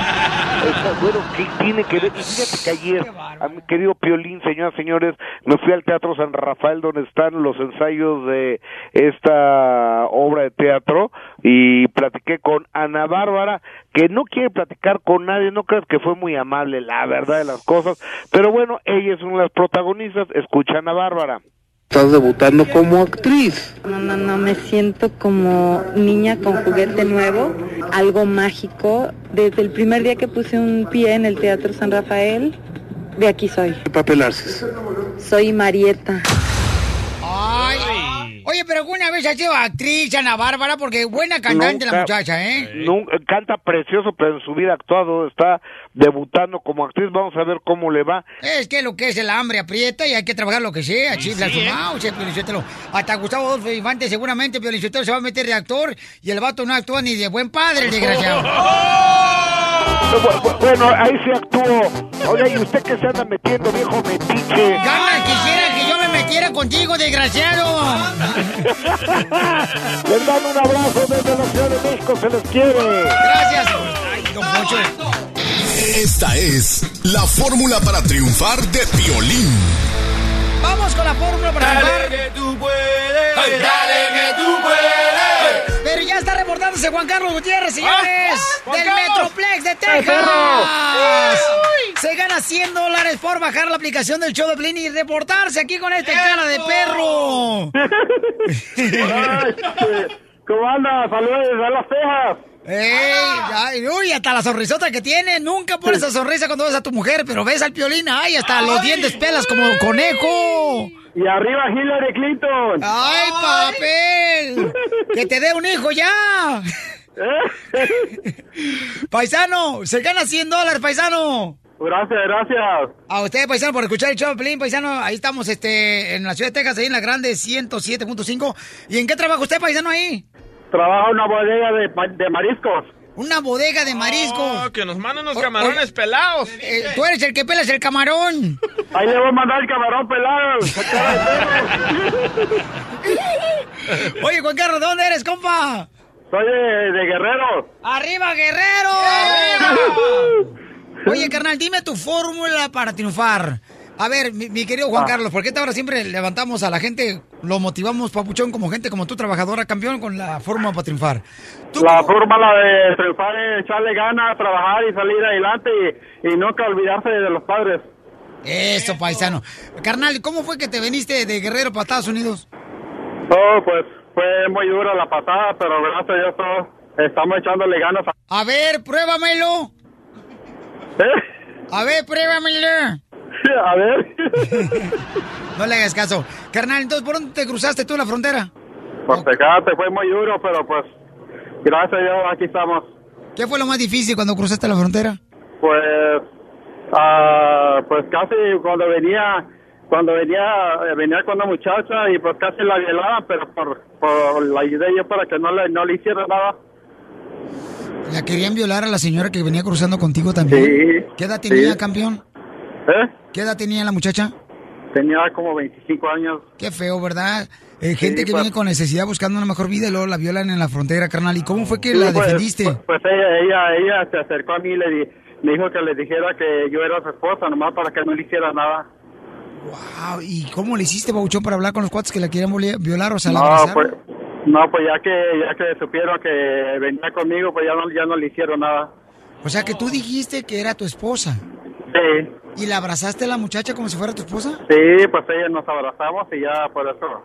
Bueno, ¿qué tiene que ver? Fíjate que ayer, a mi querido Piolín, señoras y señores, me fui al Teatro San Rafael donde están los ensayos de esta obra de teatro y platiqué con Ana Bárbara, que no quiere platicar con nadie, no creas que fue muy amable, la verdad de las cosas, pero bueno, ella es una de las protagonistas, escucha a Ana Bárbara.
Estás debutando como actriz.
No, no, no, me siento como niña con juguete nuevo, algo mágico. Desde el primer día que puse un pie en el Teatro San Rafael, de aquí soy.
¿Qué papel haces?
Soy Marieta.
Ay. Oye, pero alguna vez ha sido actriz, Ana Bárbara, porque buena cantante la muchacha, ¿eh?
Nunca, canta precioso, pero en su vida ha actuado, está debutando como actriz, vamos a ver cómo le va.
Es que lo que es el hambre aprieta y hay que trabajar lo que sea, chifla
sí,
su
¿eh?
mouse, Piolichotelo. Hasta Gustavo Adolfo Infante seguramente Piolichotelo se va a meter de actor y el vato no actúa ni de buen padre, el [laughs] desgraciado.
Bu- Bueno, ahí se actuó. Oiga, ¿y usted qué se anda metiendo, viejo metiche?
Gana, quisiera que yo me metiera contigo, desgraciado. [laughs]
Les dan un abrazo desde la Ciudad de México, se les quiere.
Gracias. Ay, don.
Esta es la fórmula para triunfar de Piolín.
Vamos con la fórmula para ganar.
que tú puedes. Dale que tú puedes.
Pero ya está reportándose Juan Carlos Gutiérrez, señores,
Juan
del
Carlos.
Metroplex de
¡Eh,
Texas. Se gana 100 dólares por bajar la aplicación del show de Blin y reportarse aquí con este cara de perro. [laughs]
¿Cómo anda? Saludos a las cejas.
¡Ey! Ay, uy, hasta la sonrisota que tiene. Nunca pones esa sonrisa cuando ves a tu mujer, pero ves al piolín. ¡Ay, hasta los dientes pelas como conejo!
Y arriba Hillary Clinton.
¡Ay, papel! [laughs] ¡Que te dé un hijo ya! [laughs] paisano, se gana 100 dólares, paisano.
Gracias, gracias.
A usted, paisano, por escuchar el show, Pelín, paisano. Ahí estamos, este, en la ciudad de Texas, ahí en la grande 107.5. ¿Y en qué trabaja usted, paisano, ahí?
Trabaja en una bodega de, de mariscos.
Una bodega de mariscos.
Oh, que nos mandan unos camarones pelados.
Eh, tú eres el que pelas el camarón. [laughs]
Ahí le voy a mandar el camarón pelado. [laughs] [laughs]
Oye, Juan Carlos, ¿de dónde eres, compa?
Soy de, de Guerrero.
¡Arriba, Guerrero! Oye, carnal, dime tu fórmula para triunfar. A ver, mi, mi querido Juan
Ah.
Carlos, ¿por qué ahora siempre levantamos a la gente, lo motivamos, papuchón, como gente como tú, trabajadora, campeón, con la fórmula para triunfar?
La fórmula de triunfar es echarle ganas, trabajar y salir adelante y, y nunca olvidarse de los padres.
Eso, paisano. Carnal, ¿cómo fue que te viniste de Guerrero para Estados Unidos?
Oh, pues fue muy dura la pasada, pero gracias a Dios todos estamos echándole ganas. A...
A ver, pruébamelo.
¿Eh?
A ver, pruébamelo.
A ver. [laughs]
No le hagas caso. Carnal, entonces, ¿por dónde te cruzaste tú la frontera?
Pues Tecate fue muy duro, pero pues gracias a Dios aquí estamos.
¿Qué fue lo más difícil cuando cruzaste la frontera?
Pues, ah, pues casi cuando venía, cuando venía, eh, venía con una muchacha y pues casi la violaban, pero por, por la idea yo para que no le, no le hiciera nada.
¿La querían violar a la señora que venía cruzando contigo también?
Sí,
¿Qué edad tenía,
sí.
campeón?
¿Eh?
¿Qué edad tenía la muchacha?
Tenía como 25 años.
Qué feo, ¿verdad? Eh, gente
Sí,
que
pues.
viene con necesidad buscando una mejor vida y luego la violan en la frontera, carnal. ¿Y cómo fue que la
pues,
defendiste?
Pues, pues ella, ella, ella se acercó a mí y le di- me dijo que le dijera que yo era su esposa, nomás para que no le hiciera nada.
Wow, ¿y cómo le hiciste, Bauchón, para hablar con los cuates que la querían violar? O sea, la
No,
abrazaron?
No, pues ya que, ya que supieron que venía conmigo, pues ya no, ya no le hicieron nada.
O sea, que tú dijiste que era tu esposa.
Sí,
¿Y la abrazaste a la muchacha como si fuera tu esposa?
sí, pues ella nos abrazamos y ya por eso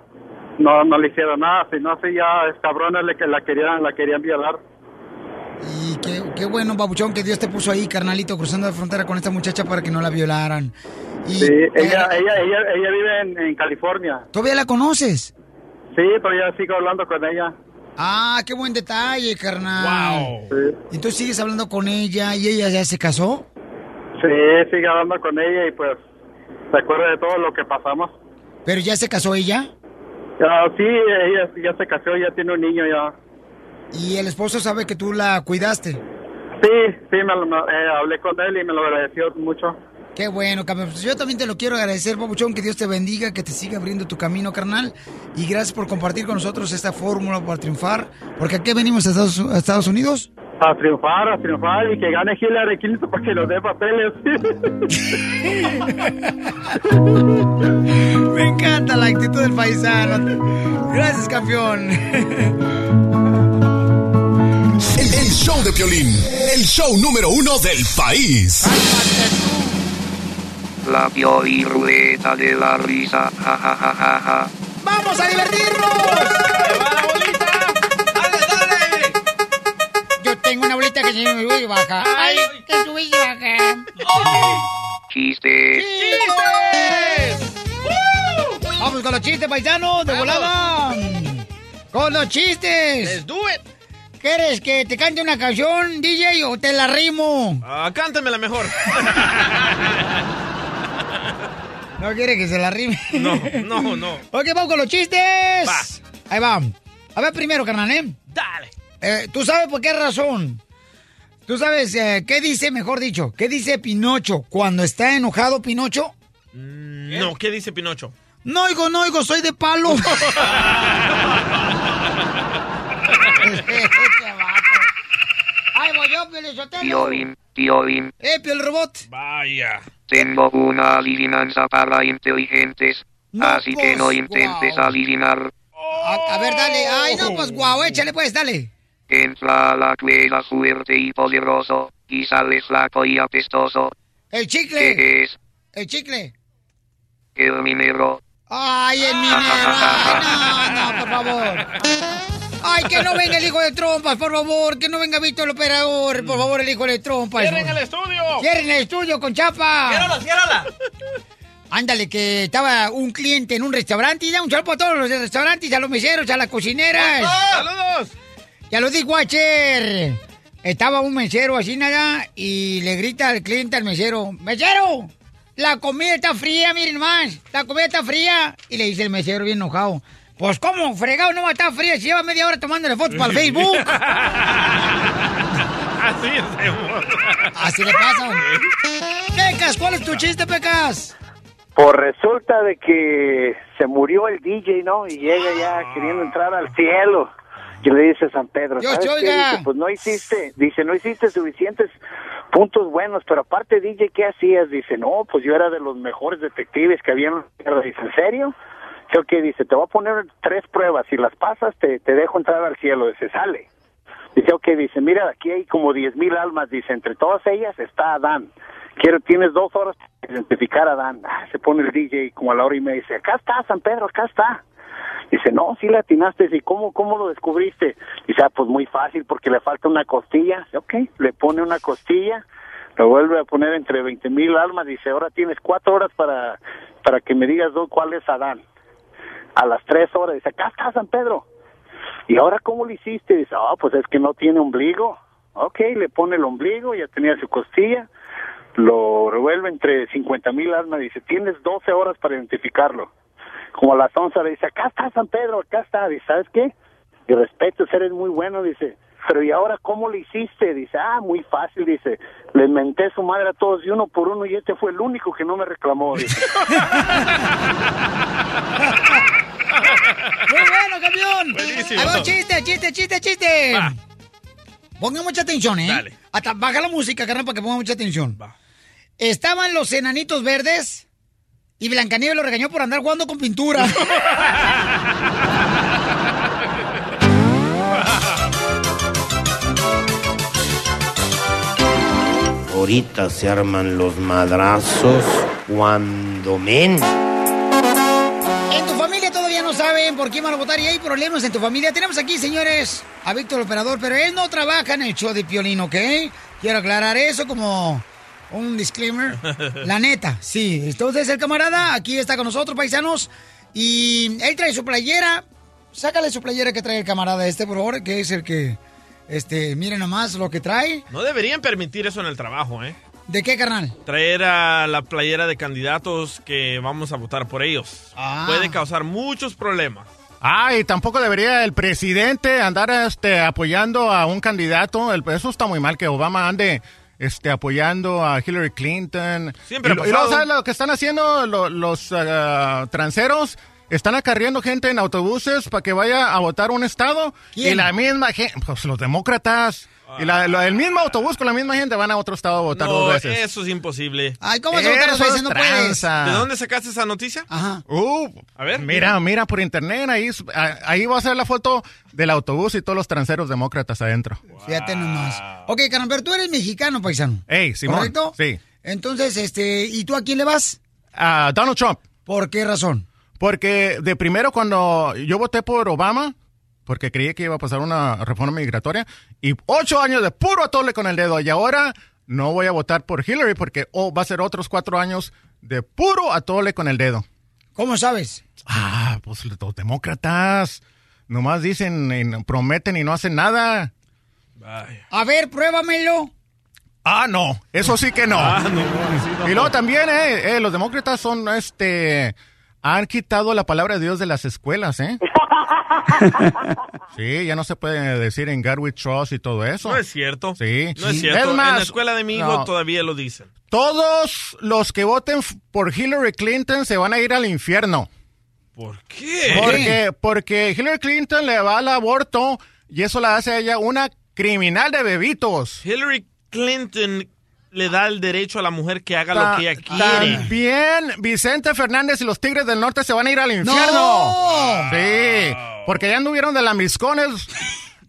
no, no le hicieron nada. Si no, sí, ya es cabrones le que la querían, la querían violar.
Y qué, qué bueno, Babuchón, que Dios te puso ahí, carnalito, cruzando la frontera con esta muchacha para que no la violaran. Y,
Sí, ella, ella, ella, ella vive en, en California.
¿Todavía la conoces?
Sí, todavía sigo hablando con ella.
Ah, qué buen detalle, carnal. Entonces sigues hablando con ella y ella ya se casó.
Sí, sigue hablando con ella y pues se acuerda de todo lo que pasamos.
¿Pero ya se casó ella?
Ah, sí, ella ya se casó, ya tiene un niño ya.
¿Y el esposo sabe que tú la cuidaste?
Sí, sí, me, me- eh, hablé con él y me lo agradeció mucho.
Qué bueno, campeón. Pues yo también te lo quiero agradecer, Babuchón, que Dios te bendiga, que te siga abriendo tu camino, carnal. Y gracias por compartir con nosotros esta fórmula para triunfar. Porque aquí venimos a Estados, a Estados Unidos.
A triunfar, a triunfar y que gane Hillary Clinton para que nos dé papeles. [laughs]
Me encanta la actitud del paisano. Gracias, campeón.
El, el show de Piolín, el show número uno del país.
La Pioli Ruleta de la Risa. Ja, ja, ja, ja, ja.
¡Vamos a divertirnos! Yo tengo una bolita que se me sube y baja. Ay, que sube y baja.
Chiste.
Vamos con los chistes, paisanos, de volada. Con los chistes.
Let's do it.
¿Quieres que te cante una canción, DJ, o te la rimo?
Ah, cántamela mejor. [laughs]
¿No quiere que se la rime?
No, no, no.
Ok, vamos con los chistes. Ahí va. A ver primero, carnal, ¿eh?
Dale.
Eh, ¿Tú sabes por qué razón? ¿Tú sabes eh, qué dice, mejor dicho, qué dice Pinocho cuando está enojado Pinocho?
No, ¿qué dice Pinocho?
No oigo, no oigo, soy de palo. [laughs] [laughs] Ay, voy yo, Piolizotelo.
Piolín, Piolín.
Eh, Piel Robot.
Vaya.
Tengo una adivinanza para inteligentes.
No,
así que no
pues,
intentes
guau.
adivinar.
A, a ver, dale. Ay, no, pues guau, échale pues, dale.
Entra a la cueva fuerte y poderoso. Y sale flaco y apestoso.
El chicle.
¿Qué es?
El chicle.
El minero.
Ay, el [laughs] minero. Ay, no, no, por favor. Ay, que no venga el hijo de trompas, por favor. Que no venga Víctor el operador, por favor, el hijo de trompas.
¡Cierren el estudio!
¡Cierren el estudio con chapa!
¡Ciérrala, ciérrala!
Ándale, que estaba un cliente en un restaurante y da un saludo a todos los restaurantes, a los meseros, a las cocineras.
¡Saludos!
Ya lo dijo Watcher. Estaba un mesero así nada y le grita al cliente al mesero, ¡Mesero! La comida está fría, miren más. La comida está fría. Y le dice el mesero bien enojado. Pues, ¿cómo? Fregado no va a estar fría. Si lleva media hora tomándole fotos para el Facebook. [laughs]
Así es,
Así le pasa. Pecas, ¿cuál es tu chiste, Pecas?
Pues resulta de que se murió el DJ, ¿no? Y llega ya queriendo entrar al cielo. Y le dice a San Pedro,
Dios
¿sabes
te
qué? Dice, pues no hiciste, dice, no hiciste suficientes puntos buenos, pero aparte DJ, ¿qué hacías? Dice, no, pues yo era de los mejores detectives que había en la tierra. Dice, ¿en serio? Dice, ok, dice, te voy a poner tres pruebas, si las pasas te, te dejo entrar al cielo. Dice, sale. Dice, ok, dice, mira, aquí hay como diez mil almas, dice, entre todas ellas está Adán. Quiero, tienes dos horas para identificar a Adán. Ah, se pone el DJ como a la hora y me dice, acá está, San Pedro, acá está. Dice, no, sí le atinaste. Dice, ¿cómo, ¿cómo lo descubriste? Dice, ah, pues muy fácil, porque le falta una costilla. Dice, ok, le pone una costilla, lo vuelve a poner entre veinte mil almas. Dice, ahora tienes cuatro horas para, para que me digas cuál es Adán. A las tres horas, dice, acá está San Pedro. ¿Y ahora cómo lo hiciste? Dice, ah, pues es que no tiene ombligo. Ok, le pone el ombligo, ya tenía su costilla, lo revuelve entre cincuenta mil almas. Dice, tienes 12 horas para identificarlo como a las 11 le dice, acá está San Pedro, acá está, dice, ¿sabes qué? Y respeto, eres muy bueno, dice, pero ¿y ahora cómo le hiciste? Dice, ah, muy fácil, dice, le menté su madre a todos y uno por uno y este fue el único que no me reclamó, dice. [laughs]
¡Muy bueno, campeón!
Buenísimo.
Va, chiste, chiste, chiste, chiste. Pongan mucha atención, ¿eh? Hasta baja la música, carnal, para que pongan mucha atención. Estaban los enanitos verdes y Blancanieves lo regañó por andar jugando con pintura. [laughs]
Ahorita se arman los madrazos cuando men.
Saben por quién van a votar y hay problemas en tu familia. Tenemos aquí, señores, a Víctor Operador, pero él no trabaja en el show de Piolín, ¿ok? Quiero aclarar eso como un disclaimer. [laughs] La neta, sí. Entonces el camarada aquí está con nosotros, paisanos, y él trae su playera. Sácale su playera que trae el camarada este, por favor, que es el que, este, miren nomás lo que trae.
No deberían permitir eso en el trabajo, ¿eh?
¿De qué, carnal?
Traer a la playera de candidatos que vamos a votar por ellos.
Ah.
Puede causar muchos problemas.
Ah, y tampoco debería el presidente andar este, apoyando a un candidato. El- eso está muy mal que Obama ande este, apoyando a Hillary Clinton.
Siempre
y,
ha
y ¿sabes lo que están haciendo lo- los ah, transeros? Están acarreando gente en autobuses para que vaya a votar un estado.
¿Quién?
Y la misma gente, pues los demócratas. Y la- el mismo autobús con la misma gente van a otro estado a votar dos
No,
veces.
eso es imposible.
Ay, ¿cómo se votar dos veces?
es
No puedes.
¿De dónde sacaste esa noticia?
Ajá.
Uh,
A ver.
Mira, mira por internet, ahí, ah, ahí va a ser la foto del autobús y todos los transeros demócratas adentro.
Fíjate nomás. Ok, carnal, pero tú eres mexicano, paisano.
Ey, Simón.
¿Correcto?
Sí.
Entonces, este, ¿y tú a quién le vas?
A Donald Trump.
¿Por qué razón?
Porque de primero cuando yo voté por Obama, porque creí que iba a pasar una reforma migratoria, y ocho años de puro atole con el dedo, y ahora no voy a votar por Hillary porque oh, va a ser otros cuatro años de puro atole con el dedo.
¿Cómo sabes?
Ah, pues los demócratas nomás dicen, y prometen y no hacen nada.
A ver, pruébamelo.
Ah, no, eso sí que [laughs] no. Y luego también, eh, eh, los demócratas son, este, han quitado la palabra de Dios de las escuelas, ¿eh? [laughs] Sí, ya no se puede decir en God we trust y todo eso.
No es cierto.
Sí.
No es cierto.
Es más,
en la escuela de mi hijo
no.
todavía lo dicen.
Todos los que voten por Hillary Clinton se van a ir al infierno.
¿Por qué?
Porque, porque Hillary Clinton le va al aborto y eso la hace a ella una criminal de bebitos.
Hillary Clinton le da el derecho a la mujer que haga
Ta-
lo que ella quiere.
También Vicente Fernández y los Tigres del Norte se van a ir al infierno.
¡No!
Sí, porque ya anduvieron de lambiscones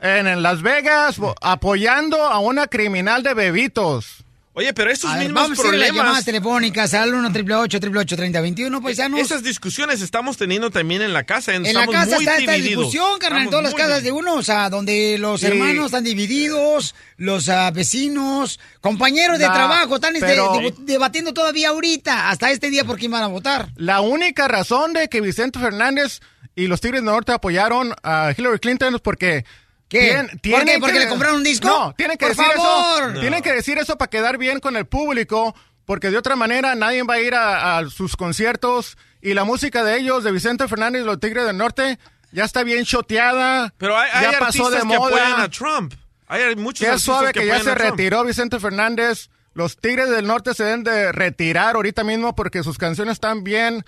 en, en Las Vegas apoyando a una criminal de bebitos.
Oye, pero
ver,
mismos
vamos ir a las llamadas
problemas...
telefónicas al 1 888 3021 paisanos.
Esas discusiones estamos teniendo también en la casa.
En la
estamos
casa
muy
está esta
divididos.
discusión, carnal, en todas las casas de uno, o sea, donde los
Sí.
hermanos están divididos, los ah, vecinos, compañeros de trabajo, están este,
pero-
debatiendo todavía ahorita, hasta este día por quién van a votar.
La única razón de que Vicente Fernández y los Tigres del Norte apoyaron a Hillary Clinton es porque...
¿Qué?
tien-
¿Por
tienen
qué? ¿Porque
que-
le compraron un disco?
No, tienen que
¡Por
decir
favor!
eso. Tienen que decir eso para quedar bien con el público, porque de otra manera nadie va a ir a, a sus conciertos y la música de ellos, de Vicente Fernández y los Tigres del Norte, ya está bien choteada.
Pero hay, hay
ya pasó de
artistas que apoyan a Trump. Hay muchos
Qué suave
que,
que, ya se retiró Vicente Fernández. Los Tigres del Norte se deben de retirar ahorita mismo porque sus canciones están bien,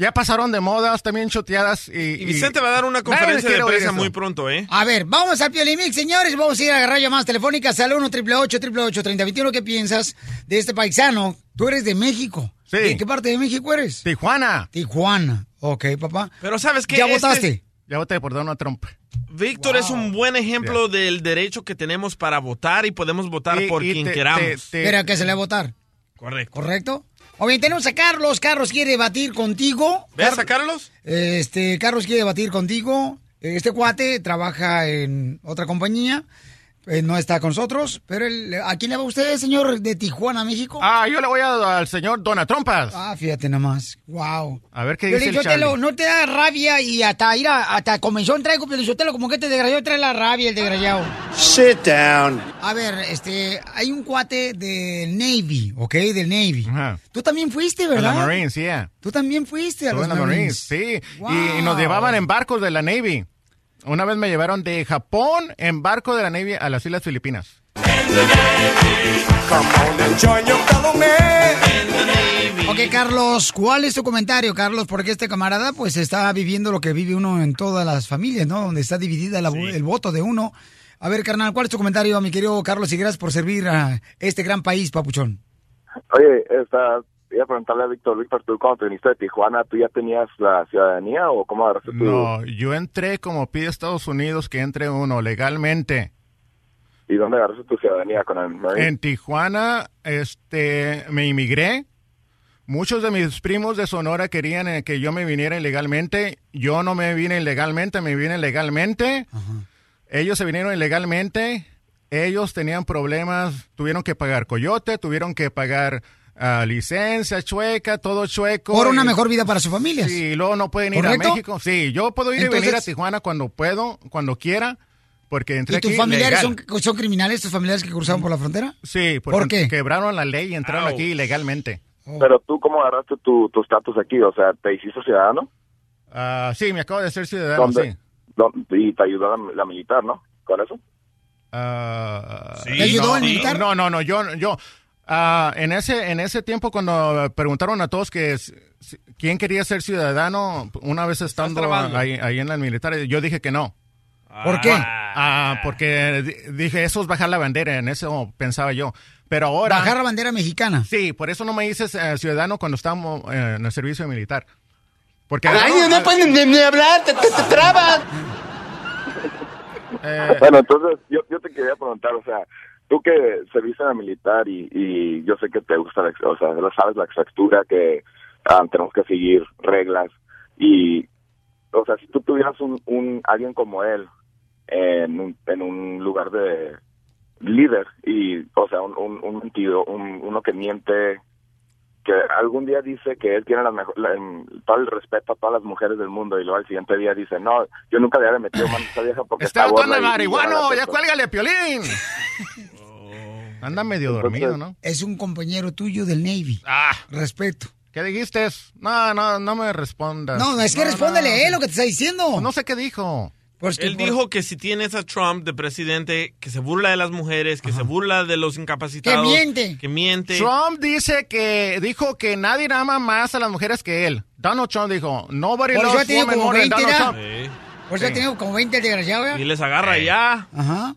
ya pasaron de moda, están bien choteadas. Y,
Y Vicente va a dar una conferencia de prensa muy pronto, ¿eh?
A ver, vamos al Piolimix, señores. Vamos a ir a agarrar llamadas telefónicas al 1 888 3021 ¿Qué piensas de este paisano? Tú eres de México.
Sí.
¿De qué parte de México eres?
Tijuana.
Tijuana. Ok, papá.
Pero ¿sabes qué?
¿Ya
Este-
votaste?
Ya voté por Donald Trump.
Víctor es un buen ejemplo del derecho que tenemos para votar y podemos votar
Y-
por
y
quien
te-
queramos.
te- te-
que se le va a votar.
Correcto.
¿Correcto? O bien, tenemos a Carlos. Carlos quiere debatir contigo.
¿Ves a Carlos?
Este, Carlos quiere debatir contigo. Este cuate trabaja en otra compañía. Eh, no está con nosotros. Pero él- ¿a quién le va usted, señor de Tijuana, México?
Ah, yo le voy a- al señor Donald Trumpas.
Ah, fíjate nomás. Wow.
A ver qué dice el Charlie.
no te da rabia y hasta ir a, hasta convención traigo Piolichotelo, como que te desgraciado trae la rabia el desgraciado.
Sit down.
A ver, este, hay un cuate del Navy, ¿ok? Del Navy. Tú también fuiste,
A
¿verdad?
la Marines, yeah.
Tú también fuiste a los
en la
Marines.
Marines, sí.
Wow.
Y, y nos llevaban en barcos de la Navy. Una vez me llevaron de Japón en barco de la Navy a las Islas Filipinas.
Ok, Carlos, ¿cuál es tu comentario, Carlos? Porque este camarada, pues, está viviendo lo que vive uno en todas las familias, ¿no? Donde está dividida la- el voto de uno. A ver, carnal, ¿cuál es tu comentario, mi querido Carlos? Y gracias por servir a este gran país, papuchón.
Oye, esta, iba a preguntarle a Víctor, Víctor, tú cuando te viniste de Tijuana, ¿tú ya tenías la ciudadanía o cómo agarraste tu...
No, yo entré como pide Estados Unidos que entre uno legalmente.
¿Y dónde agarraste tu ciudadanía con el Marine?
En Tijuana, este, me inmigré. Muchos de mis primos de Sonora querían eh, que yo me viniera ilegalmente. Yo no me vine ilegalmente, me vine legalmente. Ellos se vinieron ilegalmente. Ellos tenían problemas, tuvieron que pagar coyote, tuvieron que pagar ah, licencia chueca, todo chueco.
Por una
Y-
mejor vida para sus familias.
Sí, y luego no pueden ir
¿Correcto?
a México. Sí, yo puedo ir y
Entonces-
venir a Tijuana cuando puedo, cuando quiera, porque entré
¿Y tus
aquí
familiares
legal.
son, son criminales, tus familiares que cruzaron por la frontera?
Sí,
¿Por
porque
qué?
quebraron la ley y entraron aquí ilegalmente.
Pero tú, ¿cómo agarraste tu tu estatus aquí? O sea, ¿te hiciste ciudadano?
Ah, sí, me acabo de ser ciudadano,
¿Dónde?
sí.
¿Dónde? Y te ayudó la, la militar, ¿no? ¿Con eso?
Ah,
¿Te ayudó
no,
el militar?
No, no, no, yo, yo, ah, en ese, en ese tiempo cuando preguntaron a todos que quién quería ser ciudadano, una vez estando ahí, ahí en la militar, yo dije que no.
¿Por qué?
Ah, porque di- dije, eso es bajar la bandera, en eso pensaba yo. Pero ahora...
Bajar la bandera mexicana.
Sí, por eso no me hice eh, ciudadano cuando estábamos eh, en el servicio militar. Porque
Ay, no puedes ni, ni hablar, te, te, te trabas.
Eh,
Bueno, entonces yo, yo te quería preguntar, o sea, tú que serviste en la militar y, y yo sé que te gusta, la, o sea, lo sabes la exactura que ah, tenemos que seguir reglas y, o sea, si tú tuvieras un, un alguien como él en un, en un lugar de líder y, o sea, un, un, un mentido, un- uno que miente, que algún día dice que él tiene la mejor, la- en- todo el respeto a todas las mujeres del mundo y luego al siguiente día dice, no, yo nunca le había metido mano a esa vieja porque
Está
está
el
y-
marihuano, ya
persona".
cuélgale, Piolín. [laughs] Anda medio dormido, ¿no?
Es un compañero tuyo del Navy.
Ah.
Respeto.
¿Qué dijiste? No, no, no me respondas.
No, es que respóndele, eh, lo que te está diciendo.
No sé qué dijo.
Pues que
Él
por-
dijo que si tienes a Trump de presidente, que se burla de las mujeres, que se burla de los incapacitados.
Que miente.
Que miente.
Trump dice que dijo que nadie ama más a las mujeres que él. Donald Trump dijo, nobody
Por
loves women more than
20
Donald
ya.
Trump.
Sí.
Por eso ha tenido como 20 el desgraciado, ¿ya?
Y les agarra ya.
Ajá.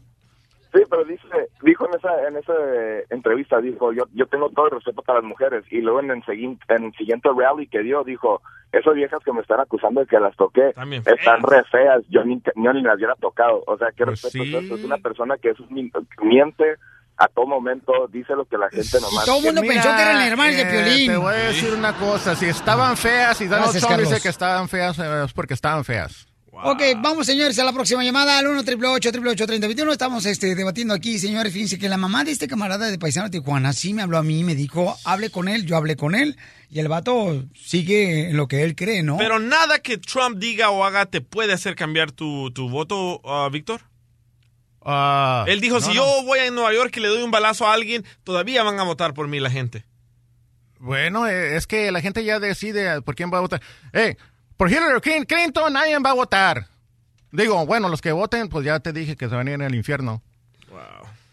Sí, pero dice, dijo en esa, en esa eh, entrevista, dijo, yo, yo tengo todo el respeto para las mujeres. Y luego en el, segui- en el siguiente rally que dio, dijo, esas viejas que me están acusando de que las toqué,
También
están re feas, yo ni, yo ni las hubiera tocado. O sea, ¿qué
Pues
respeto
sí.
es eso? Es una persona que es un miente a todo momento dice lo que la gente nomás...
todo el mundo pensó que eran hermanos de
eh,
Piolín.
Te voy a decir una cosa, si estaban feas y Donald
Gracias,
Trump dice que estaban feas, eh, es porque estaban feas.
Ok, vamos señores a la próxima llamada al 1 888 3021 Estamos este, debatiendo aquí, señores. Fíjense que la mamá de este camarada de Paisano de Tijuana sí me habló a mí y me dijo, hable con él, yo hablé con él. Y el vato sigue en lo que él cree, ¿no?
Pero nada que Trump diga o haga te puede hacer cambiar tu, tu voto, ah, Víctor.
Ah,
Él dijo,
no,
si
no.
yo voy a Nueva York y le doy un balazo a alguien, todavía van a votar por mí la gente.
Bueno, eh, es que la gente ya decide por quién va a votar. Eh, por Hillary Clin- Clinton nadie va a votar. Digo, bueno, los que voten, pues ya te dije que se van a ir al infierno.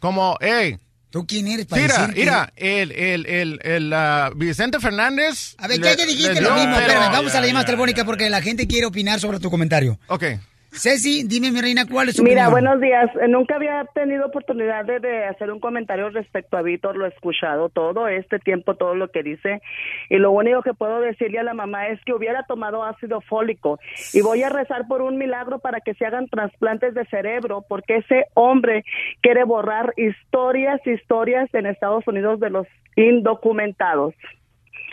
Como, hey.
¿Tú quién eres para
Mira,
decir que-
mira, el, el, el, el, ah, Vicente Fernández.
A ver,
le-
ya que dijiste
le
lo
dio-
mismo,
pero-
espérame, vamos a la llamada telefónica porque la gente quiere opinar sobre tu comentario.
Ok.
Ceci, dime, mi reina, ¿cuál es tu
Mira,
opinión?
buenos días. Eh, Nunca había tenido oportunidad de, de hacer un comentario respecto a Víctor. Lo he escuchado todo este tiempo, todo lo que dice. Y lo único que puedo decirle a la mamá es que hubiera tomado ácido fólico. Y voy a rezar por un milagro para que se hagan trasplantes de cerebro, porque ese hombre quiere borrar historias, historias en Estados Unidos de los indocumentados.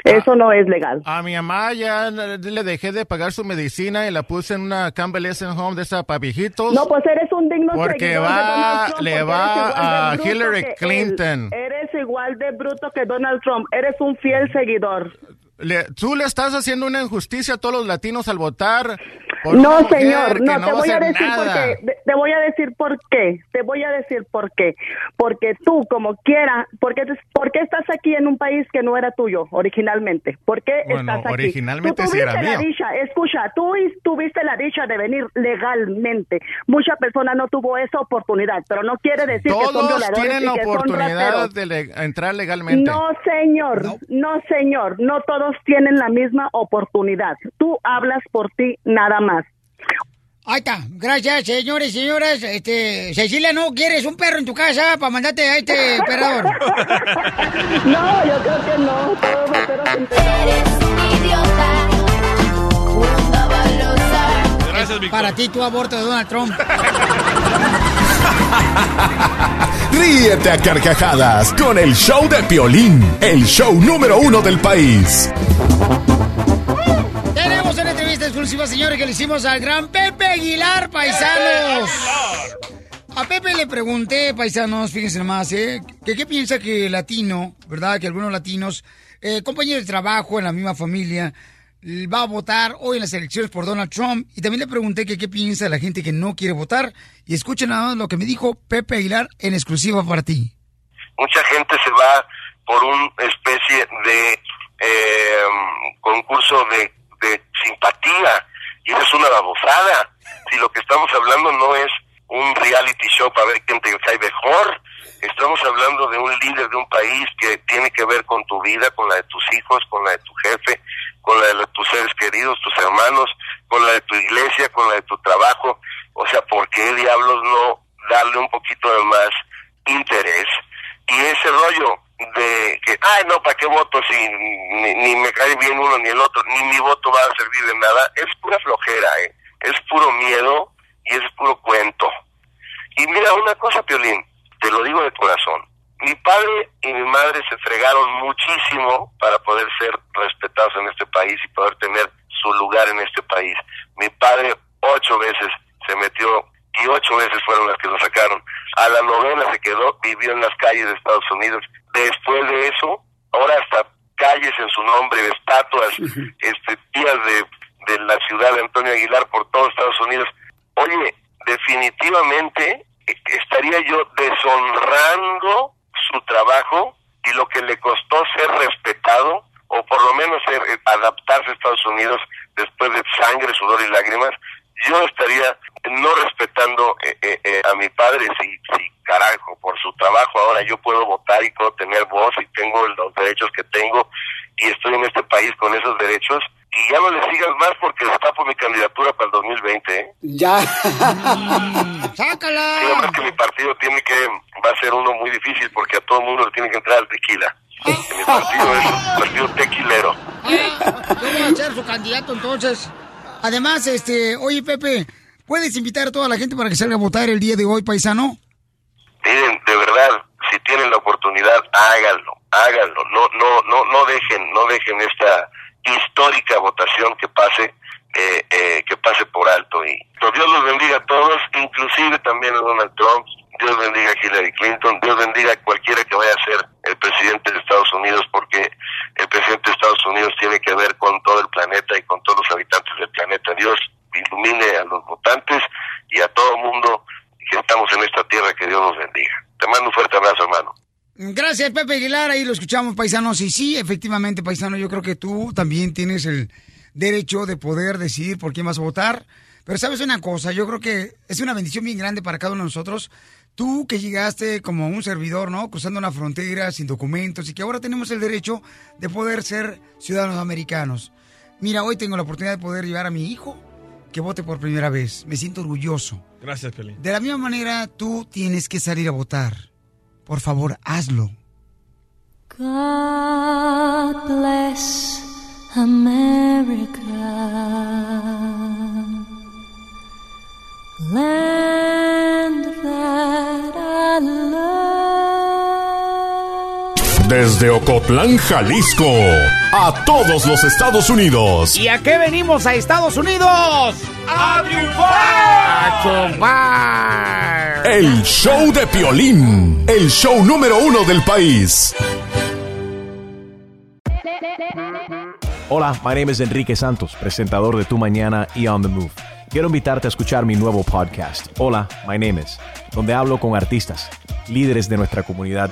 Eso no es legal.
A mi mamá ya le dejé de pagar su medicina y la puse en una convalescent home de esa para viejitos.
No, pues eres un digno
Porque va-
Trump,
le
porque
va a Hillary
él.
Clinton.
Eres igual de bruto que Donald Trump. Eres un fiel seguidor.
Le- tú le estás haciendo una injusticia a todos los latinos al votar. por
No,
mujer
señor, no, te voy a decir por
nada.
qué. Te- voy a decir por qué. Te voy a decir por qué. Porque tú, como quiera, porque ¿por qué estás aquí en un país que no era tuyo originalmente? ¿Por qué
Bueno,
estás aquí?
originalmente
Tú
sí era
la
mío.
dicha, escucha, tú is- tuviste la dicha de venir legalmente. Mucha persona no tuvo esa oportunidad, pero no quiere decir que son
Todos
violadores
tienen
y
la
que son
oportunidad de le- entrar legalmente.
No, señor, no. señor, no todos tienen la misma oportunidad. Tú hablas por ti nada más.
Ahí está. Gracias, señores y señoras. Este, Cecilia, ¿no quieres un perro en tu casa para mandarte a este operador? [laughs]
No, yo creo que no. Todos los perros
Gracias, Víctor.
Para ti, tu aborto de Donald Trump. [laughs]
Ríete a carcajadas con el show de Piolín, el show número uno del país.
Tenemos una entrevista exclusiva, señores, que le hicimos al gran Pepe Aguilar, paisanos. A Pepe le pregunté, paisanos, fíjense nomás, ¿eh? Que qué piensa que latino, ¿verdad? Que algunos latinos, eh, compañeros de trabajo en la misma familia, va a votar hoy en las elecciones por Donald Trump. Y también le pregunté que qué piensa la gente que no quiere votar. Y escuchen nada más lo que me dijo Pepe Aguilar en exclusiva para ti.
mucha gente se va por una especie de eh, concurso de, de simpatía y eso es una babosada. Si lo que estamos hablando no es un reality show para ver quién te cae mejor, estamos hablando de un líder de un país que tiene que ver con tu vida, con la de tus hijos, con la de tu jefe, con la de tus seres queridos, tus hermanos, con la de tu iglesia, con la de tu trabajo. O sea, ¿por qué diablos no darle un poquito de más interés? Y ese rollo de que, ay, no, ¿para qué voto si ni, ni me cae bien uno ni el otro, ni mi voto va a servir de nada? Es pura flojera, ¿eh? Es puro miedo y es puro cuento. Y mira, una cosa, Piolín, te lo digo de corazón. Mi padre y mi madre se fregaron muchísimo para poder ser respetados en este país y poder tener su lugar en este país. Mi padre ocho veces se metió y ocho veces fueron las que lo sacaron. A la novena se quedó, vivió en las calles de Estados Unidos. Después de eso, ahora hasta calles en su nombre, estatuas, este, días de, de la ciudad de Antonio Aguilar por todo Estados Unidos. Oye, definitivamente estaría yo deshonrando su trabajo y lo que le costó ser respetado o por lo menos ser, eh, adaptarse a Estados Unidos después de sangre, sudor y lágrimas, yo estaría no respetando eh, eh, eh, a mi padre. Si, si carajo por su trabajo ahora yo puedo votar y puedo tener voz y tengo los derechos que tengo y estoy en este país con esos derechos y ya no le sigas más porque destapo mi candidatura para el 2020 ¿eh?
Ya.
Sí,
¡Sácala!
además que mi partido tiene que, va a ser uno muy difícil porque a todo el mundo le tiene que entrar al tequila. Mi partido es un partido tequilero.
Ah, yo voy a ser su candidato entonces. Además, este, oye Pepe, ¿puedes invitar a toda la gente para que salga a votar el día de hoy, paisano?
Miren, de verdad, si tienen tienen la oportunidad, háganlo, háganlo, no, no, no, no dejen, no dejen esta histórica votación que pase, eh, eh, que pase por alto y pues, Dios los bendiga a todos, inclusive también a Donald Trump, Dios bendiga a Hillary Clinton, Dios bendiga a cualquiera que vaya a ser el presidente de Estados Unidos, porque el presidente de Estados Unidos tiene que ver con todo el planeta y con todos los habitantes del planeta. Dios ilumine a los votantes y a todo mundo que estamos en esta tierra, que Dios nos bendiga. Te mando un fuerte abrazo, hermano.
Gracias, Pepe Aguilar. Ahí lo escuchamos, paisanos. Y sí, efectivamente, paisano, yo creo que tú también tienes el derecho de poder decidir por quién vas a votar. Pero sabes una cosa, yo creo que es una bendición bien grande para cada uno de nosotros. Tú que llegaste como un servidor, ¿no? Cruzando una frontera sin documentos y que ahora tenemos el derecho de poder ser ciudadanos americanos. Mira, hoy tengo la oportunidad de poder llevar a mi hijo que vote por primera vez. Me siento orgulloso.
Gracias, Pelín.
De la misma manera, tú tienes que salir a votar. Por favor, hazlo.
God bless America. Land that I love.
Desde Ocotlán, Jalisco, a todos los Estados Unidos.
¿Y a qué venimos a Estados Unidos?
¡A triunfar!
¡A triunfar!
El show de Piolín, el show número uno del país.
Hola, my name is Enrique Santos, presentador de Tu Mañana y On the Move. Quiero invitarte a escuchar mi nuevo podcast, Hola, my name is, donde hablo con artistas, líderes de nuestra comunidad